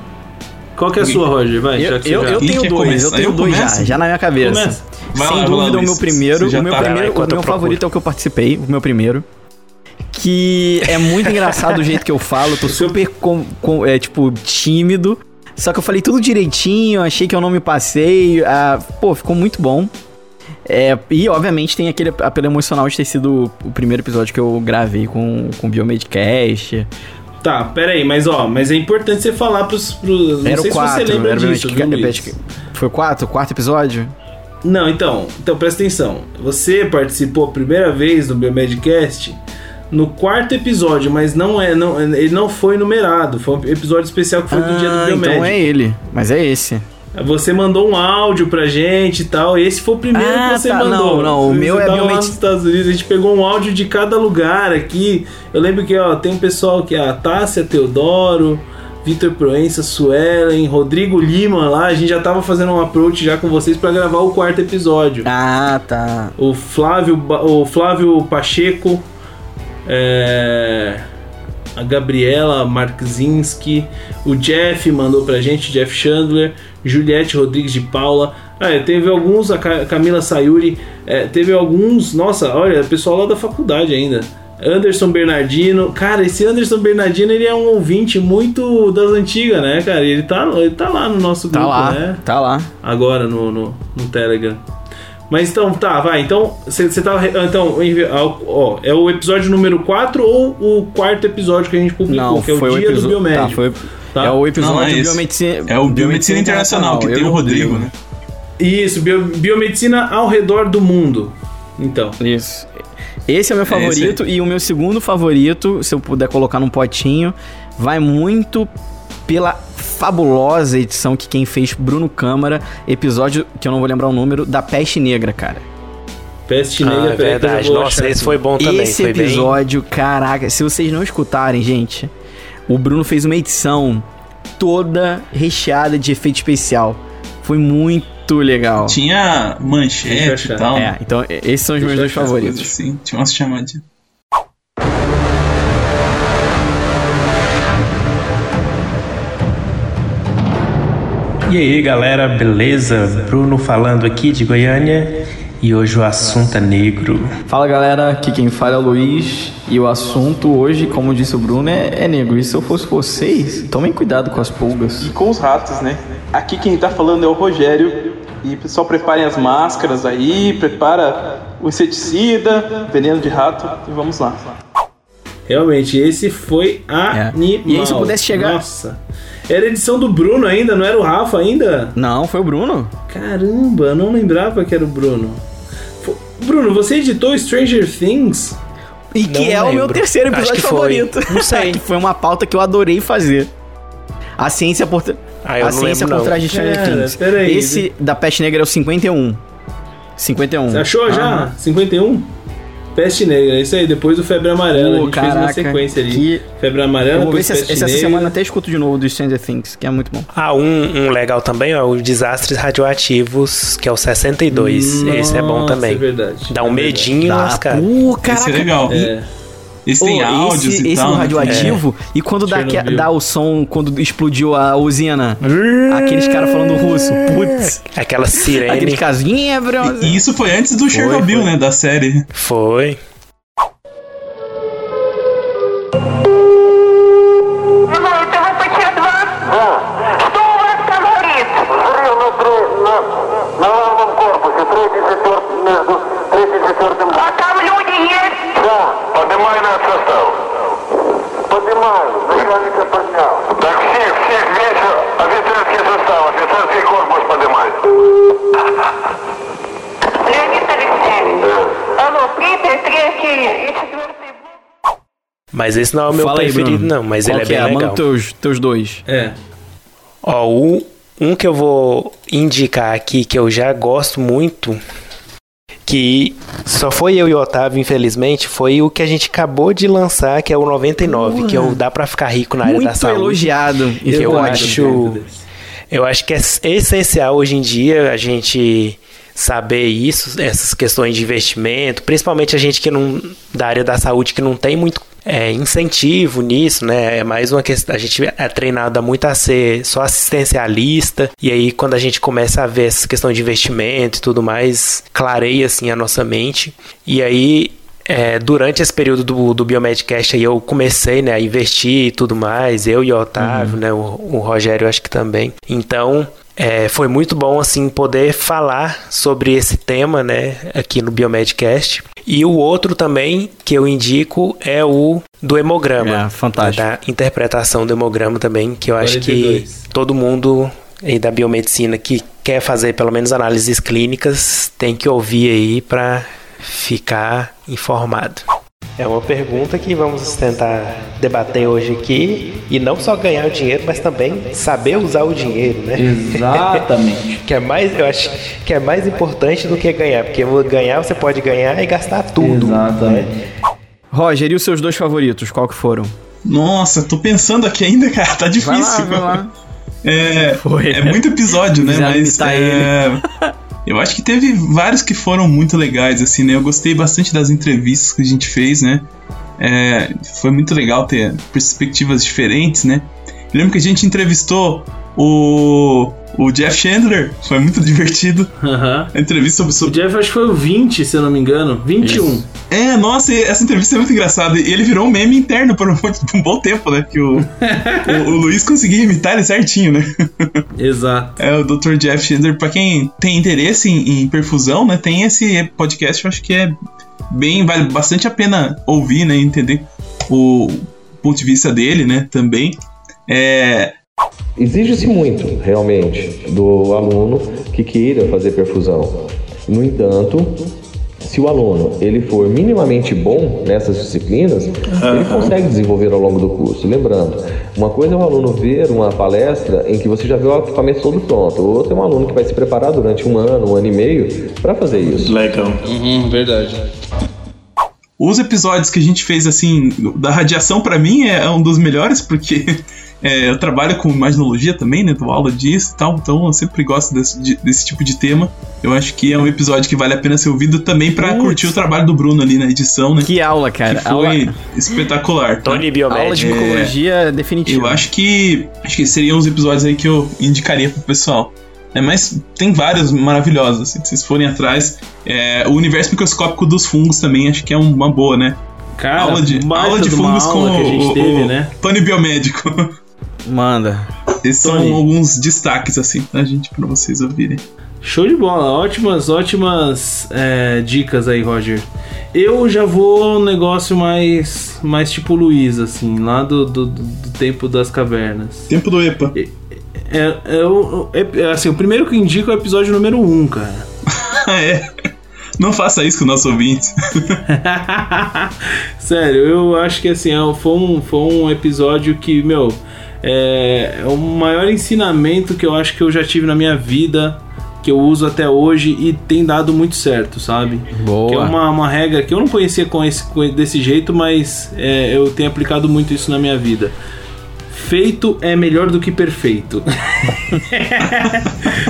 Qual que é a sua, Roger? Vai, já eu, que você eu, já... eu tenho dois, eu começar? tenho Eu dois já, começo? já na minha cabeça. Começa. Sem lá, vai lá, dúvida, o meu primeiro, já o meu tá- primeiro, o eu meu favorito é o que eu participei, o meu primeiro. Que é muito engraçado o jeito que eu falo, eu tô super com, com- é, tipo tímido. Só que eu falei tudo direitinho, achei que eu não me passei. ah, pô, ficou muito bom. É, e obviamente tem aquele apelo emocional de ter sido o primeiro episódio que eu gravei com, com o Biomedcast. Tá, pera aí, mas ó, mas é importante você falar pros... pros não Era sei o se você 4, lembra disso, viu, Luiz? Biomedic- Foi o 4? O quarto episódio? Não, então, então presta atenção. Você participou a primeira vez do Biomedcast no quarto episódio, mas não é, não, ele não foi numerado. Foi um episódio especial que foi do dia do Ah, Biomédico. então é ele, mas é esse. Você mandou um áudio pra gente e tal. Esse foi o primeiro Ah, que você tá, mandou. não, não, o Você meu é tava lá Biomedi- nos Estados Unidos, a gente pegou um áudio de cada lugar aqui. Eu lembro que ó, tem um pessoal que é a Tássia Teodoro, Vitor Proença, Suelen, Rodrigo Lima lá. A gente já tava fazendo um approach já com vocês pra gravar o quarto episódio. Ah, tá. O Flávio, o Flávio Pacheco, é, a Gabriela Markzinski, o Jeff mandou pra gente, Jeff Chandler, Juliette Rodrigues de Paula. Ah, é, teve alguns, a Ca- Camila Sayuri, é, teve alguns, nossa, olha, pessoal lá da faculdade ainda. Anderson Bernardino, cara, esse Anderson Bernardino ele é um ouvinte muito das antigas, né, cara? Ele tá, ele tá lá no nosso Tá grupo, lá, né? tá lá. agora no, no, no Telegram. Mas então, tá, vai. Então, você tá. Então, envi- ó, é o episódio número 4 ou o quarto episódio que a gente publicou, Não, que é o foi o dia do episódio. Biomédico. Tá, foi, Tá? É o episódio Não, não é. Biomedicina. É o Biomedicina Internacional, que eu tem o Rodrigo, né? Isso, bio- biomedicina ao redor do mundo. Então. Isso. Esse é o meu É favorito e o meu segundo favorito, se eu puder colocar num potinho, vai muito pela fabulosa edição que quem fez Bruno Câmara, episódio que eu não vou lembrar o número, da Peste Negra, cara. Peste Ah, Negra, é que eu já verdade. Nossa, esse foi bom também. Esse foi bem. episódio, caraca, se vocês não escutarem, gente, o Bruno fez uma edição toda recheada de efeito especial. Foi muito legal. Tinha manchete e tal. É, então esses são os meus dois favoritos. Assim, tinha umas chamadinhas. E aí galera, beleza? Bruno falando aqui de Goiânia e hoje o assunto é negro. Fala galera, aqui quem fala é o Luiz e o assunto hoje, como disse o Bruno, é, é negro. E se eu fosse vocês, tomem cuidado com as pulgas. E com os ratos, né? Aqui quem tá falando é o Rogério. E pessoal, preparem as máscaras aí, prepara o inseticida, veneno de rato e vamos lá. Realmente, esse foi animal. E aí, se eu pudesse chegar- Nossa. Era a edição do Bruno ainda, não era o Rafa ainda? Não, foi o Bruno. Caramba, eu não lembrava que era o Bruno. Bruno, você editou Stranger Things? E que Não é o meu lembro. terceiro episódio que foi. favorito. Não sei. que foi uma pauta que eu adorei fazer. A ciência por, tra- Ah, eu a não ciência lembro, por não. trás de Stranger Cara, Things. peraí. Esse da Peste Negra é o 51. 51. Você achou já? Aham. 51? Peste Negra, é isso aí, depois do Febre Amarela. Pô, a gente fez uma caraca, sequência ali. que- Febre Amarela, depois Peste essa, essa Negra. semana até escuto de novo do Stranger Things, que é muito bom. Ah, um, um legal também é o Desastres Radioativos, que é o 62. Esse é bom Nossa, também. É verdade. Dá um É verdade. medinho, mas, cara. Uh, Esse caraca. é legal. É. Isso tem oh, esse, e esse no radioativo. É. E quando dá, que, dá, o som, quando explodiu a usina, aqueles caras falando russo. Putz. Aquela sirene. Aqueles casinha, bro. E isso foi antes do foi, Chernobyl, foi. né? Da série. Foi. Thank you. Поднимаю, начальника поднял. Так всех, всех, весь офицерский состав, офицерский корпус поднимай. Леонид Алексеевич. Алло, прибыль, третий и четвертый. Mas esse não é o meu Fala aí, preferido, Bruno. não. Mas Qual ele é que bem Manda legal. teus, teus dois. É. Ó, um, um que eu vou indicar aqui, que eu já gosto muito, que só foi eu e o Otávio, infelizmente, foi o que a gente acabou de lançar, que é o 99, que é o Dá Pra Ficar Rico na área da Muito saúde. elogiado. Que eu Pode. acho, eu acho que é essencial hoje em dia a gente saber isso, essas questões de investimento, principalmente a gente que não da área da saúde que não tem muito é, incentivo nisso, né? É mais uma questão. A gente é treinado muito a ser só assistencialista, e aí quando a gente começa a ver essa questão de investimento e tudo mais, clareia assim a nossa mente. E aí é, durante esse período do, do Biomedcast aí eu comecei né, a investir e tudo mais, eu e o Otávio, né, o, o Rogério acho que também. Então é, foi muito bom assim poder falar sobre esse tema né, aqui no Biomedcast. E o outro também que eu indico é o do hemograma. É, fantástico. Da interpretação do hemograma também, que eu acho 42. que todo mundo aí da biomedicina que quer fazer pelo menos análises clínicas tem que ouvir aí para ficar informado. É uma pergunta que vamos tentar debater hoje aqui e não só ganhar o dinheiro, mas também saber usar o dinheiro, né? Exatamente. que é mais, eu acho que é mais importante do que ganhar, porque ganhar você pode ganhar e gastar tudo. Exatamente. né? Roger, e os seus dois favoritos, qual que foram? Nossa, tô pensando aqui ainda, cara. Tá difícil. Vai lá, vai lá. É, Foi, é né? muito episódio, né? Mas imitar é, eu acho que teve vários que foram muito legais, assim, né? Eu gostei bastante das entrevistas que a gente fez, né? É, foi muito legal ter perspectivas diferentes, né? Eu lembro que a gente entrevistou o, o Jeff Chandler, foi muito divertido. Aham. A entrevista sobre, O sobre Jeff acho que foi o 20, se eu não me engano. 21. É, nossa, essa entrevista é muito engraçada. E ele virou um meme interno por um, por um bom tempo, né? Que o, o, o Luiz conseguia imitar ele certinho, né? Exato. É o Dr. Jeff Chandler. Pra quem tem interesse em, em perfusão, né? Tem esse podcast, eu acho que é bem. Vale bastante a pena ouvir, né? Entender o ponto de vista dele, né? Também. É. Exige-se muito, realmente, do aluno que queira fazer perfusão. No entanto, se o aluno ele for minimamente bom nessas disciplinas, ele consegue desenvolver ao longo do curso. Lembrando, uma coisa é o aluno ver uma palestra em que você já vê o equipamento todo pronto, outra é um aluno que vai se preparar durante um ano, um ano e meio para fazer isso. Legal. Uhum, verdade. Os episódios que a gente fez, assim, da radiação, pra mim, é um dos melhores, porque é, eu trabalho com imaginologia também, né? Dou aula disso e tal, então eu sempre gosto desse, de- desse tipo de tema. Eu acho que é um episódio que vale a pena ser ouvido também pra Putz. curtir o trabalho do Bruno ali na edição, né? Que aula, cara. Que foi Aula, espetacular. tá? Tony aula de Biomédico. micologia definitiva. Eu acho que acho que seriam os episódios aí que eu indicaria pro pessoal. É, mas tem vários maravilhosos, assim, se vocês forem atrás. É, o universo microscópico dos fungos também acho que é uma boa, né? Cara, aula de, aula de fungos com aula que a gente o, teve, o né? Tony Biomédico. Manda. Esses Tony. são alguns destaques, assim, da gente, pra vocês ouvirem. Show de bola, ótimas, ótimas é, dicas aí, Roger. Eu já vou um negócio mais, mais tipo Luiz, assim, lá do, do, do- tempo das cavernas. Tempo do EPA. É, é, o- é- é, assim, o primeiro que indico é o episódio número 1, um, cara. é. Não faça isso com o nosso ouvinte. Sério, eu acho que assim, é- foi um, foi um episódio que, meu, é, é o maior ensinamento que eu acho que eu já tive na minha vida, que eu uso até hoje e tem dado muito certo, sabe? Boa. Que é uma, uma regra que eu não conhecia com esse, com- desse jeito, mas é, eu tenho aplicado muito isso na minha vida. feito é melhor do que perfeito.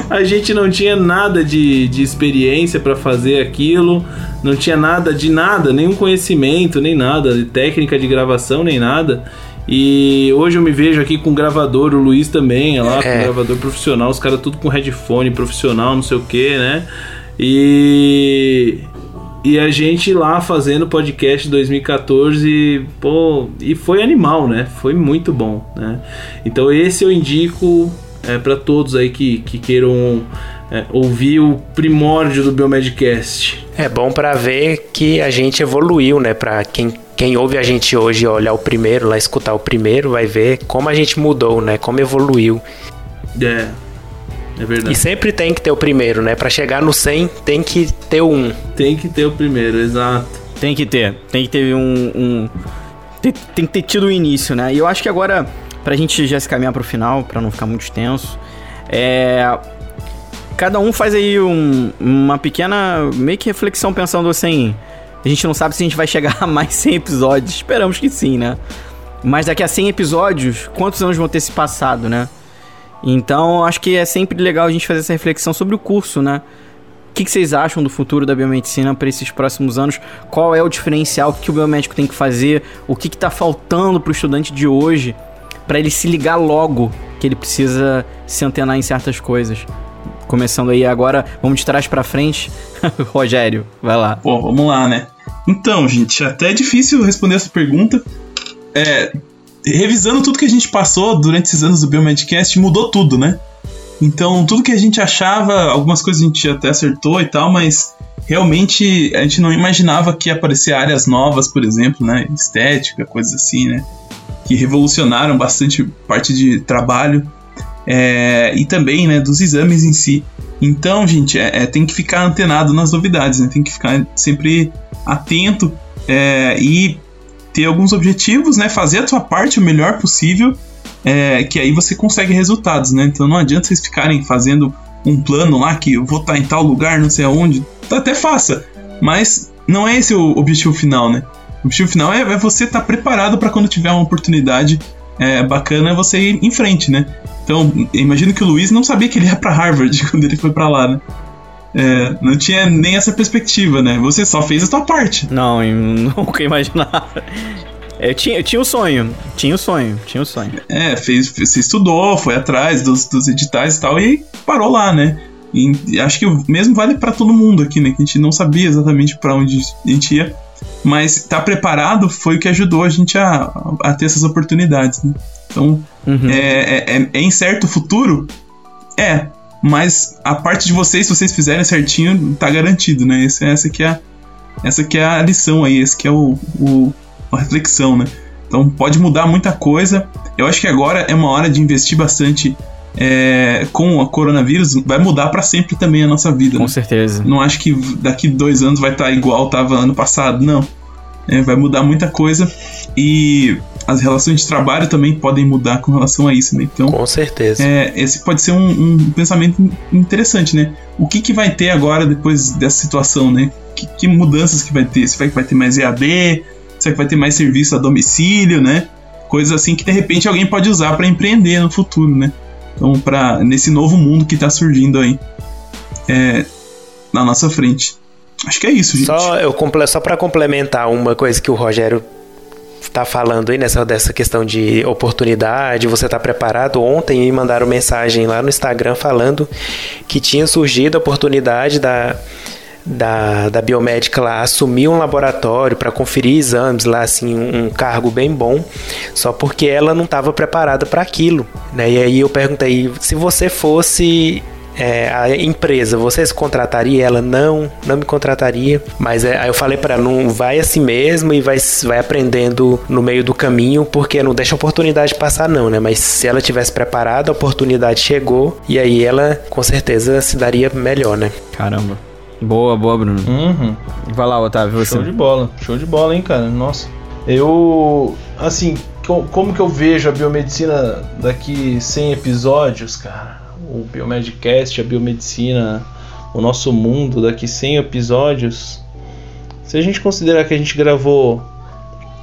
a gente não tinha nada de, de experiência para fazer aquilo, não tinha nada de nada, nenhum conhecimento, nem nada, de técnica de gravação, nem nada. E hoje eu me vejo aqui com gravador, o Luiz também, é lá, com É. gravador profissional, os caras tudo com headphone profissional, não sei o que, né? E. E a gente lá fazendo podcast 2014, pô, e foi animal, né? Foi muito bom, né? Então esse eu indico é, para todos aí que, que queiram é, ouvir o primórdio do Biomedcast. É bom pra ver que a gente evoluiu, né? Pra quem, quem ouve a gente hoje olhar o primeiro, lá escutar o primeiro, vai ver como a gente mudou, né? Como evoluiu. É, é verdade. E sempre tem que ter o primeiro, né? Pra chegar no 100, tem que ter um. Tem que ter o primeiro, exato. Tem que ter. Tem que ter um. um- tem, tem que ter tido o início, né? E eu acho que agora, pra gente já se caminhar pro final, pra não ficar muito extenso, é. Cada um faz aí um- uma pequena meio que reflexão pensando assim. A gente não sabe se a gente vai chegar a mais 100 episódios. Esperamos que sim, né? Mas daqui a 100 episódios, quantos anos vão ter se passado, né? Então, acho que é sempre legal a gente fazer essa reflexão sobre o curso, né? O que, vocês acham do futuro da biomedicina para esses próximos anos? Qual é o diferencial? O que, que o biomédico tem que fazer? O que está faltando para o estudante de hoje para ele se ligar logo que ele precisa se antenar em certas coisas? Começando aí agora, vamos de trás para frente. Rogério, vai lá. Pô, vamos lá, né? Então, gente, até é difícil responder essa pergunta. É, revisando tudo que a gente passou durante esses anos do Biomedcast, mudou tudo, né? Então, tudo que a gente achava, algumas coisas a gente até acertou e tal, mas realmente a gente não imaginava que ia aparecer áreas novas, por exemplo, né? Estética, coisas assim, né? Que revolucionaram bastante parte de trabalho é, e também, né, dos exames em si. Então, gente, é, é, tem que ficar antenado nas novidades, né? Tem que ficar sempre atento é, e ter alguns objetivos, né? Fazer a tua parte o melhor possível, é, que aí você consegue resultados, né? Então não adianta vocês ficarem fazendo um plano lá que eu vou estar em tal lugar, não sei aonde. Até faça, mas não é esse o objetivo final, né? O objetivo final é, é você estar preparado para quando tiver uma oportunidade é, bacana você ir em frente, né? Então, imagino que o Luiz não sabia que ele ia para Harvard quando ele foi para lá, né? É, não tinha nem essa perspectiva, né? Você só fez a sua parte. Não, eu nunca imaginava. Eu tinha, eu tinha um sonho, tinha um sonho, tinha um sonho. É, fez, você estudou, foi atrás dos, dos editais e tal, e parou lá, né? E acho que o mesmo vale para todo mundo aqui, né? Que a gente não sabia exatamente para onde a gente ia, mas estar preparado foi o que ajudou a gente a, a ter essas oportunidades, né? Então, Uhum. é, é, é- é incerto o futuro? É, mas a parte de vocês, se vocês fizerem certinho, tá garantido, né? Essa, essa, que, é a, essa que é a lição aí, esse que é o, o- a reflexão, né? Então pode mudar muita coisa. Eu acho que agora é uma hora de investir bastante é, com o coronavírus. Vai mudar para sempre também a nossa vida. Com né? certeza. Não acho que daqui dois anos vai estar igual estava ano passado, não. É, vai mudar muita coisa e as relações de trabalho também podem mudar com relação a isso, né? Então, Com certeza. é, esse pode ser um, um pensamento interessante, né? O que, que vai ter agora depois dessa situação, né? Que, que mudanças que vai ter? Se vai, vai ter mais EAD? Será que vai ter mais serviço a domicílio, né? Coisas assim que de repente alguém pode usar para empreender no futuro, né? Então, para nesse novo mundo que tá surgindo aí é, na nossa frente. Acho que é isso, gente. Só, só para complementar uma coisa que o Rogério tá falando aí nessa dessa questão de oportunidade, você tá preparado? Ontem me mandaram mensagem lá no Instagram falando que tinha surgido a oportunidade da da, da biomédica lá assumir um laboratório para conferir exames lá assim um, um cargo bem bom só porque ela não estava preparada para aquilo né e aí eu perguntei se você fosse é, a empresa, você se contrataria? Ela não, não me contrataria. Mas é, aí eu falei para não vai assim mesmo e vai, vai aprendendo no meio do caminho, porque não deixa a oportunidade passar, não, né? Mas se ela tivesse preparado, a oportunidade chegou e aí ela com certeza se daria melhor, né? Caramba. Boa, boa, Bruno. Uhum. Vai lá, Otávio, você. Show de bola, show de bola, hein, cara? Nossa. Eu, assim, co- como que eu vejo a biomedicina daqui 100 episódios, cara? O Biomedcast, a biomedicina, o nosso mundo daqui 100 episódios. Se a gente considerar que a gente gravou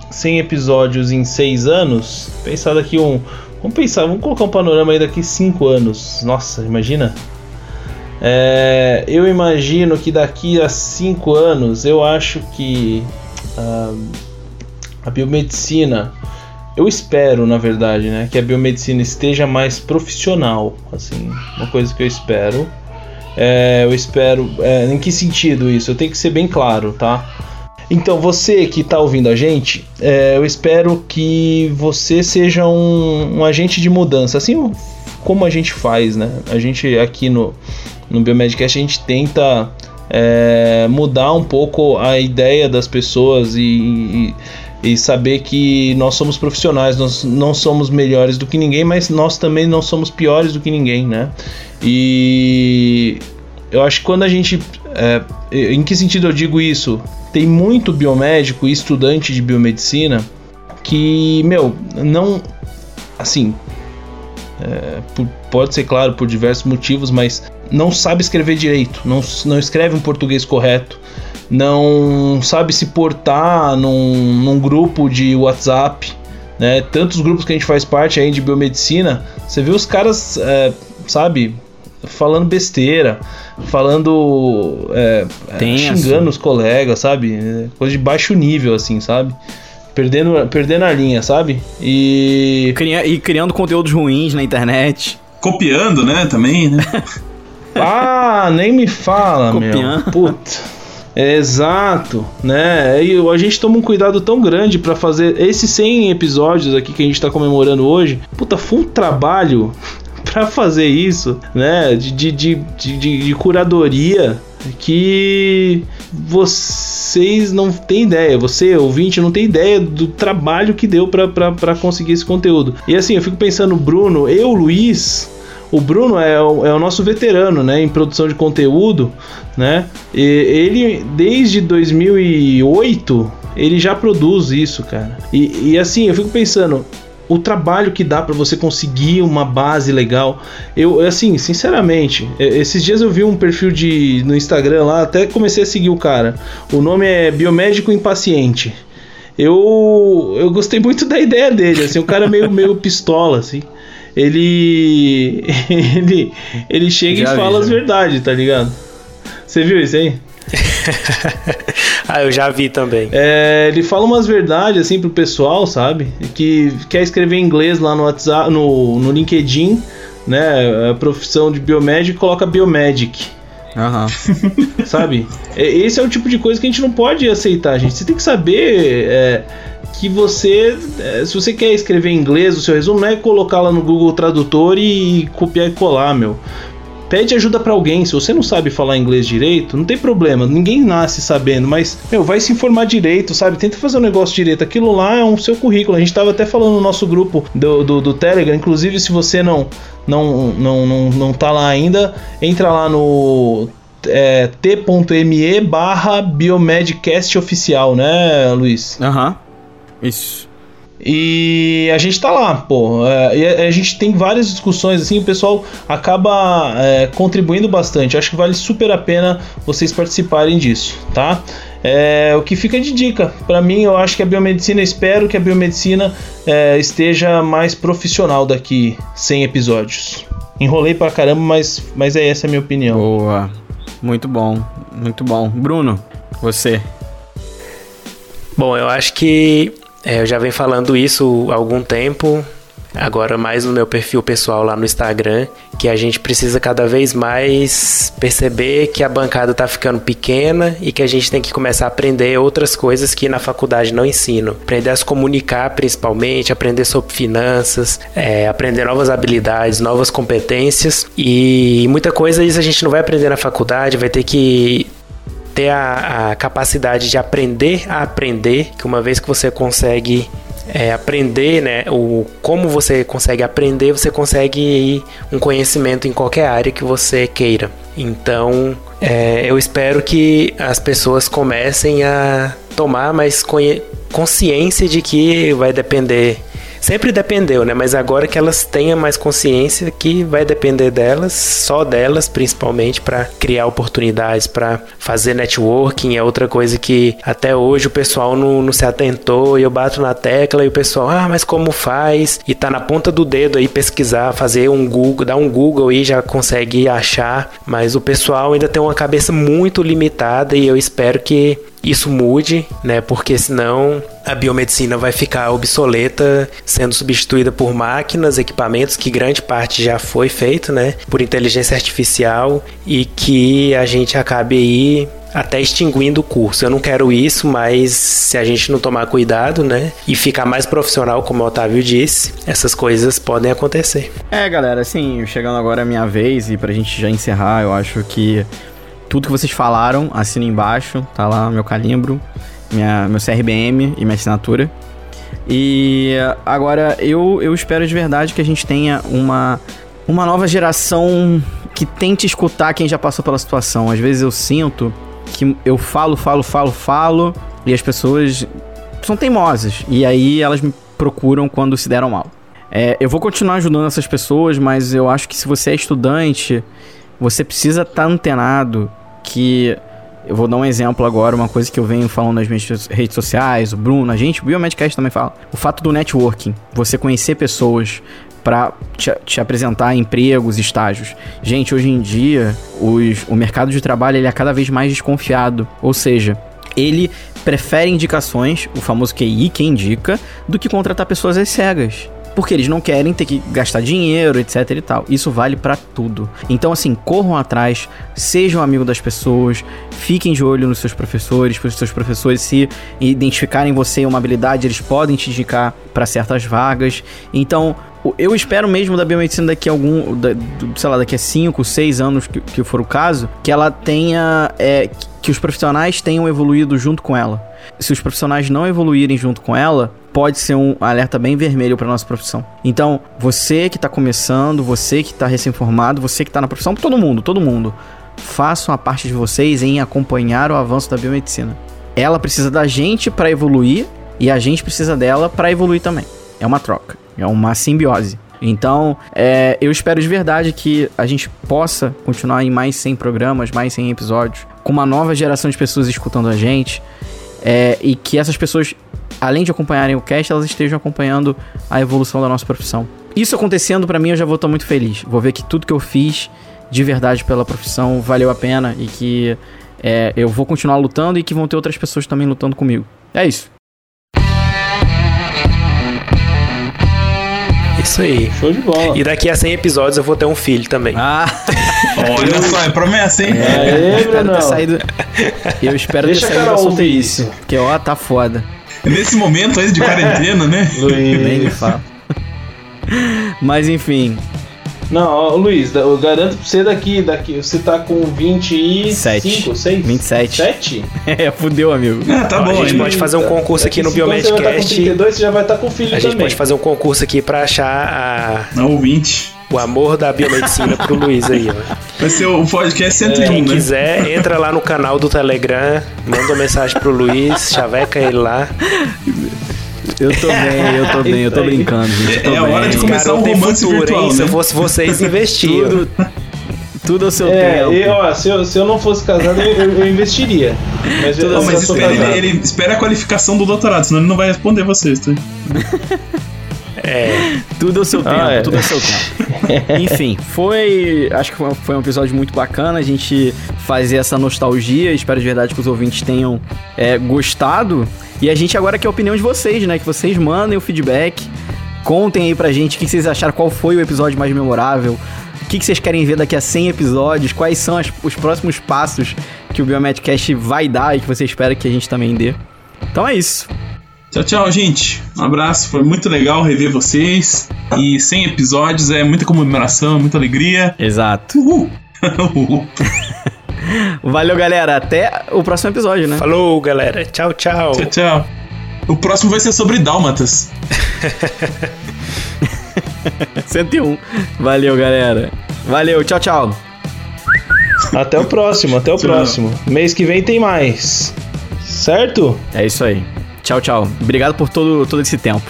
100 episódios em 6 anos, pensar daqui um, Vamos pensar, vamos colocar um panorama aí daqui 5 anos. Nossa, imagina. É, eu imagino que daqui a 5 anos eu acho que ah, a biomedicina, eu espero na verdade, né, que a biomedicina esteja mais profissional, assim, uma coisa que eu espero. É, eu espero. é, em que sentido isso? Eu tenho que ser bem claro, tá? Então, você que está ouvindo a gente, é, eu espero que você seja um, um agente de mudança, assim como a gente faz, né? A gente aqui no, no Biomedcast, a gente tenta é, mudar um pouco a ideia das pessoas e, e, e saber que nós somos profissionais, nós não somos melhores do que ninguém, mas nós também não somos piores do que ninguém, né? E eu acho que quando a gente. É, em que sentido eu digo isso? Tem muito biomédico e estudante de biomedicina que, meu, não. Assim. é, por- pode ser claro por diversos motivos, mas não sabe escrever direito, não, não escreve um português correto, não sabe se portar num, num grupo de WhatsApp, né? Tantos grupos que a gente faz parte aí de biomedicina, você vê os caras, é, sabe, falando besteira, falando, é, é, xingando os colegas, sabe, coisa de baixo nível, assim, sabe. Perdendo, perdendo a linha, sabe? E. e criando conteúdos ruins na internet. Copiando, né? Também, né? Ah, nem me fala, Copiando. meu. Puta. Exato, né? E a gente toma um cuidado tão grande pra fazer esses 100 episódios aqui que a gente tá comemorando hoje. Puta, foi um trabalho pra fazer isso, né? De, de, de, de, de- curadoria que vocês não têm ideia, você ouvinte não tem ideia do trabalho que deu pra conseguir esse conteúdo. E assim, eu fico pensando, Bruno, eu, Luiz, o Bruno é o, é o nosso veterano, né, em produção de conteúdo, né? E ele desde 2008 ele já produz isso, cara. E, e assim, eu fico pensando, o trabalho que dá pra você conseguir uma base legal. Eu, assim, sinceramente, esses dias eu vi um perfil de no Instagram lá, até comecei a seguir o cara. O nome é Biomédico Impaciente. Eu, eu gostei muito da ideia dele, assim, o cara meio, meio pistola, assim. Ele, ele, ele chega Já e vi, fala já as verdades, tá ligado? Você viu isso aí? Ah, eu já vi também. É, ele fala umas verdades assim pro pessoal, sabe? Que quer escrever em inglês lá no WhatsApp, no, no LinkedIn, né? A profissão de biomédico coloca biomedic. Aham. sabe? É, Esse é o tipo de coisa que a gente não pode aceitar, gente. Você tem que saber é, que você, é, se você quer escrever em inglês o seu resumo, não é colocar lá no Google Tradutor e copiar e colar, meu. Pede ajuda pra alguém. Se você não sabe falar inglês direito, não tem problema. Ninguém nasce sabendo, mas, meu, vai se informar direito, sabe? Tenta fazer um negócio direito. Aquilo lá é um seu currículo. A gente tava até falando no nosso grupo do, do, do Telegram. Inclusive, se você não, não, não, não, não tá lá ainda, entra lá no é, t.me barra biomedcast oficial, né, Luiz? Aham. Isso. E a gente tá lá, pô. É, e a, a gente tem várias discussões, assim, o pessoal acaba é, contribuindo bastante. Acho que vale super a pena vocês participarem disso, tá? É, o que fica de dica, pra mim, eu acho que a biomedicina, espero que a biomedicina é, esteja mais profissional daqui 100 episódios. Enrolei pra caramba, mas, mas é essa a minha opinião. Boa. Muito bom. Muito bom. Bruno, você. Bom, eu acho que é, eu já venho falando isso há algum tempo, agora mais no meu perfil pessoal lá no Instagram, que a gente precisa cada vez mais perceber que a bancada tá ficando pequena e que a gente tem que começar a aprender outras coisas que na faculdade não ensinam. Aprender a se comunicar principalmente, aprender sobre finanças, é, aprender novas habilidades, novas competências e muita coisa isso a gente não vai aprender na faculdade, vai ter que ter a, a capacidade de aprender a aprender, que uma vez que você consegue é, aprender, né, o como você consegue aprender, você consegue ir um conhecimento em qualquer área que você queira. Então, é, eu espero que as pessoas comecem a tomar mais consciência de que vai depender sempre dependeu, né? Mas agora que elas tenham mais consciência que vai depender delas, só delas, principalmente, para criar oportunidades, para fazer networking. É outra coisa que até hoje o pessoal não, não se atentou e eu bato na tecla e o pessoal, ah, mas como faz? E tá na ponta do dedo aí pesquisar, fazer um Google, dar um Google e já consegue achar. Mas o pessoal ainda tem uma cabeça muito limitada e eu espero que isso mude, né? Porque senão a biomedicina vai ficar obsoleta, sendo substituída por máquinas, equipamentos que grande parte já foi feito, né? Por inteligência artificial e que a gente acabe aí até extinguindo o curso. Eu não quero isso, mas se a gente não tomar cuidado, né, e ficar mais profissional, como o Otávio disse, essas coisas podem acontecer. É, galera, assim, chegando agora a minha vez e pra gente já encerrar, eu acho que tudo que vocês falaram, assina embaixo, tá lá meu calimbro, minha, meu CRBM e minha assinatura. E agora eu, eu espero de verdade que a gente tenha uma, uma nova geração que tente escutar quem já passou pela situação. Às vezes eu sinto que eu falo, falo, falo, falo e as pessoas são teimosas. E aí elas me procuram quando se deram mal. É, eu vou continuar ajudando essas pessoas, mas eu acho que se você é estudante, você precisa estar tá antenado que eu vou dar um exemplo agora, uma coisa que eu venho falando nas minhas redes sociais, o Bruno, a gente, o Biomedcast também fala. O fato do networking, você conhecer pessoas para te, te, apresentar empregos, estágios. Gente, hoje em dia, os, o mercado de trabalho ele é cada vez mais desconfiado. Ou seja, ele prefere indicações, o famoso QI, que indica, do que contratar pessoas às cegas porque eles não querem ter que gastar dinheiro, etc e tal. Isso vale para tudo. Então, assim, corram atrás, sejam amigo das pessoas, fiquem de olho nos seus professores, para os seus professores se identificarem você uma habilidade, eles podem te indicar para certas vagas. Então, eu espero mesmo da biomedicina daqui a algum, da, sei lá, daqui a 5, 6 anos que, que for o caso, que ela tenha, é, que os profissionais tenham evoluído junto com ela. Se os profissionais não evoluírem junto com ela, pode ser um alerta bem vermelho para nossa profissão. Então, você que está começando, você que está recém-formado, você que está na profissão, todo mundo, todo mundo, façam a parte de vocês em acompanhar o avanço da biomedicina. Ela precisa da gente para evoluir e a gente precisa dela para evoluir também. É uma troca, é uma simbiose. Então, é, eu espero de verdade que a gente possa continuar em mais 100 programas, mais 100 episódios, com uma nova geração de pessoas escutando a gente é, e que essas pessoas além de acompanharem o cast, elas estejam acompanhando a evolução da nossa profissão. Isso acontecendo para mim, eu já vou estar muito feliz. Vou ver que tudo que eu fiz de verdade pela profissão valeu a pena e que é, eu vou continuar lutando e que vão ter outras pessoas também lutando comigo. É isso. Isso aí. Show de bola. E daqui a 100 episódios eu vou ter um filho também. Ah! Olha só, é promessa, hein? É, eu espero ter saído. Eu espero Deixa ter saído da solteirice. ouvir Porque, ó, tá foda. Nesse momento aí de quarentena, né? Nem me Luiz. fala. Mas enfim, Não, ó, Luiz, eu garanto pra você daqui, daqui. Você tá com 25, 7. 6? 27. 7? É, fudeu, amigo. Ah, tá a bom, gente hein? pode fazer um concurso aqui no Daqui anos Você Biomedcast. 32, você já vai estar com filho A gente também. pode fazer um concurso aqui pra achar Não, ouvinte. O amor da biomedicina pro Luiz aí, ó. Vai ser o podcast 101, Quem né? quiser, entra lá no canal do Telegram, manda uma mensagem pro Luiz, chaveca ele lá. Eu tô bem, eu tô bem, eu tô brincando, gente. Eu tô É a bem. hora de começar Cara, um romance futuro, virtual, hein? Se né? eu fosse vocês, investiam. Tudo, tudo ao seu É, tempo. e, ó, se eu, se eu não fosse casado, eu, eu- eu investiria. Mas eu, Não, eu mas espera, ele, ele espera a qualificação do doutorado, senão ele não vai responder vocês, tá? É, Tudo ao seu tempo, Ah, é. tudo ao seu tempo. Enfim, foi. Acho que foi- um episódio muito bacana a gente fazer essa nostalgia. Espero de verdade que os ouvintes tenham é, gostado. E a gente agora quer a opinião de vocês, né? Que vocês mandem o feedback. Contem aí pra gente o que vocês acharam, qual foi o episódio mais memorável. O que que vocês querem ver daqui a 100 episódios? Quais são as- os próximos passos que o Biomedcast vai dar e que você espera que a gente também dê? Então é isso. Tchau, tchau, gente. Um abraço, foi muito legal rever vocês. E 100 episódios é muita comemoração, muita alegria. Exato. Uhul! Uhul. Valeu, galera. Até o próximo episódio, né? falou, galera. Tchau, tchau. tchau, tchau. O próximo vai ser sobre dálmatas. 101. Valeu, galera. Valeu, tchau, tchau. Até o próximo, até o Tchau. próximo. Mês que vem tem mais. Certo? É isso aí. Tchau, tchau. Obrigado por todo, todo esse tempo.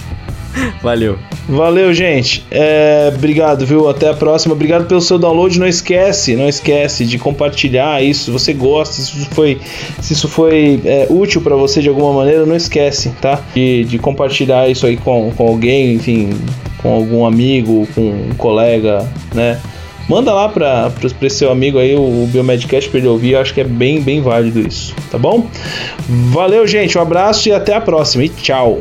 Valeu. Valeu, gente. É, obrigado, viu? Até a próxima. Obrigado pelo seu download. Não esquece, não esquece de compartilhar isso. Se você gosta, se isso foi, se isso foi é, útil para você de alguma maneira, não esquece, tá? De, de compartilhar isso aí com, com alguém, enfim, com algum amigo, com um colega, né? Manda lá para esse seu amigo aí o, o Biomedcast para ele ouvir. Eu acho que é bem, bem válido isso, tá bom? Valeu, gente. Um abraço e até a próxima. E tchau.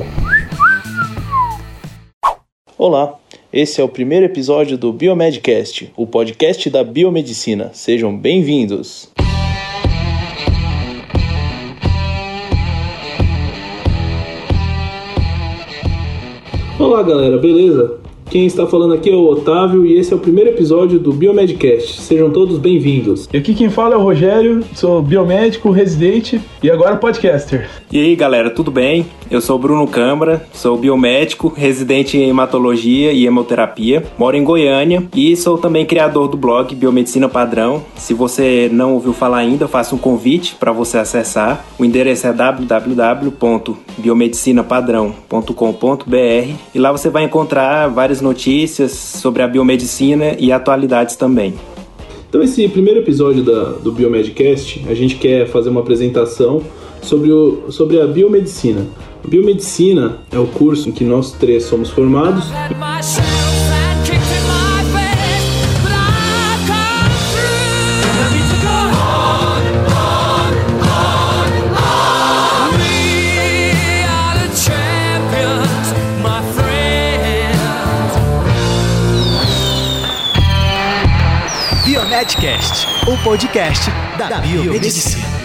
Olá, esse é o primeiro episódio do Biomedcast, o podcast da biomedicina. Sejam bem-vindos. Olá, galera, beleza? Quem está falando aqui é o Otávio e esse é o primeiro episódio do Biomedcast. Sejam todos bem-vindos. E aqui quem fala é o Rogério, sou biomédico, residente e agora podcaster. E aí, galera, tudo bem? Eu sou Bruno Câmara, sou biomédico, residente em hematologia e hemoterapia, moro em Goiânia e sou também criador do blog Biomedicina Padrão. Se você não ouviu falar ainda, eu faço um convite para você acessar. O endereço é www.biomedicinapadrão.com.br e lá você vai encontrar várias notícias sobre a biomedicina e atualidades também. Então, esse primeiro episódio da, do Biomedcast, a gente quer fazer uma apresentação sobre, o, sobre a biomedicina. A biomedicina é o curso em que nós três somos formados. O podcast da biomedicina.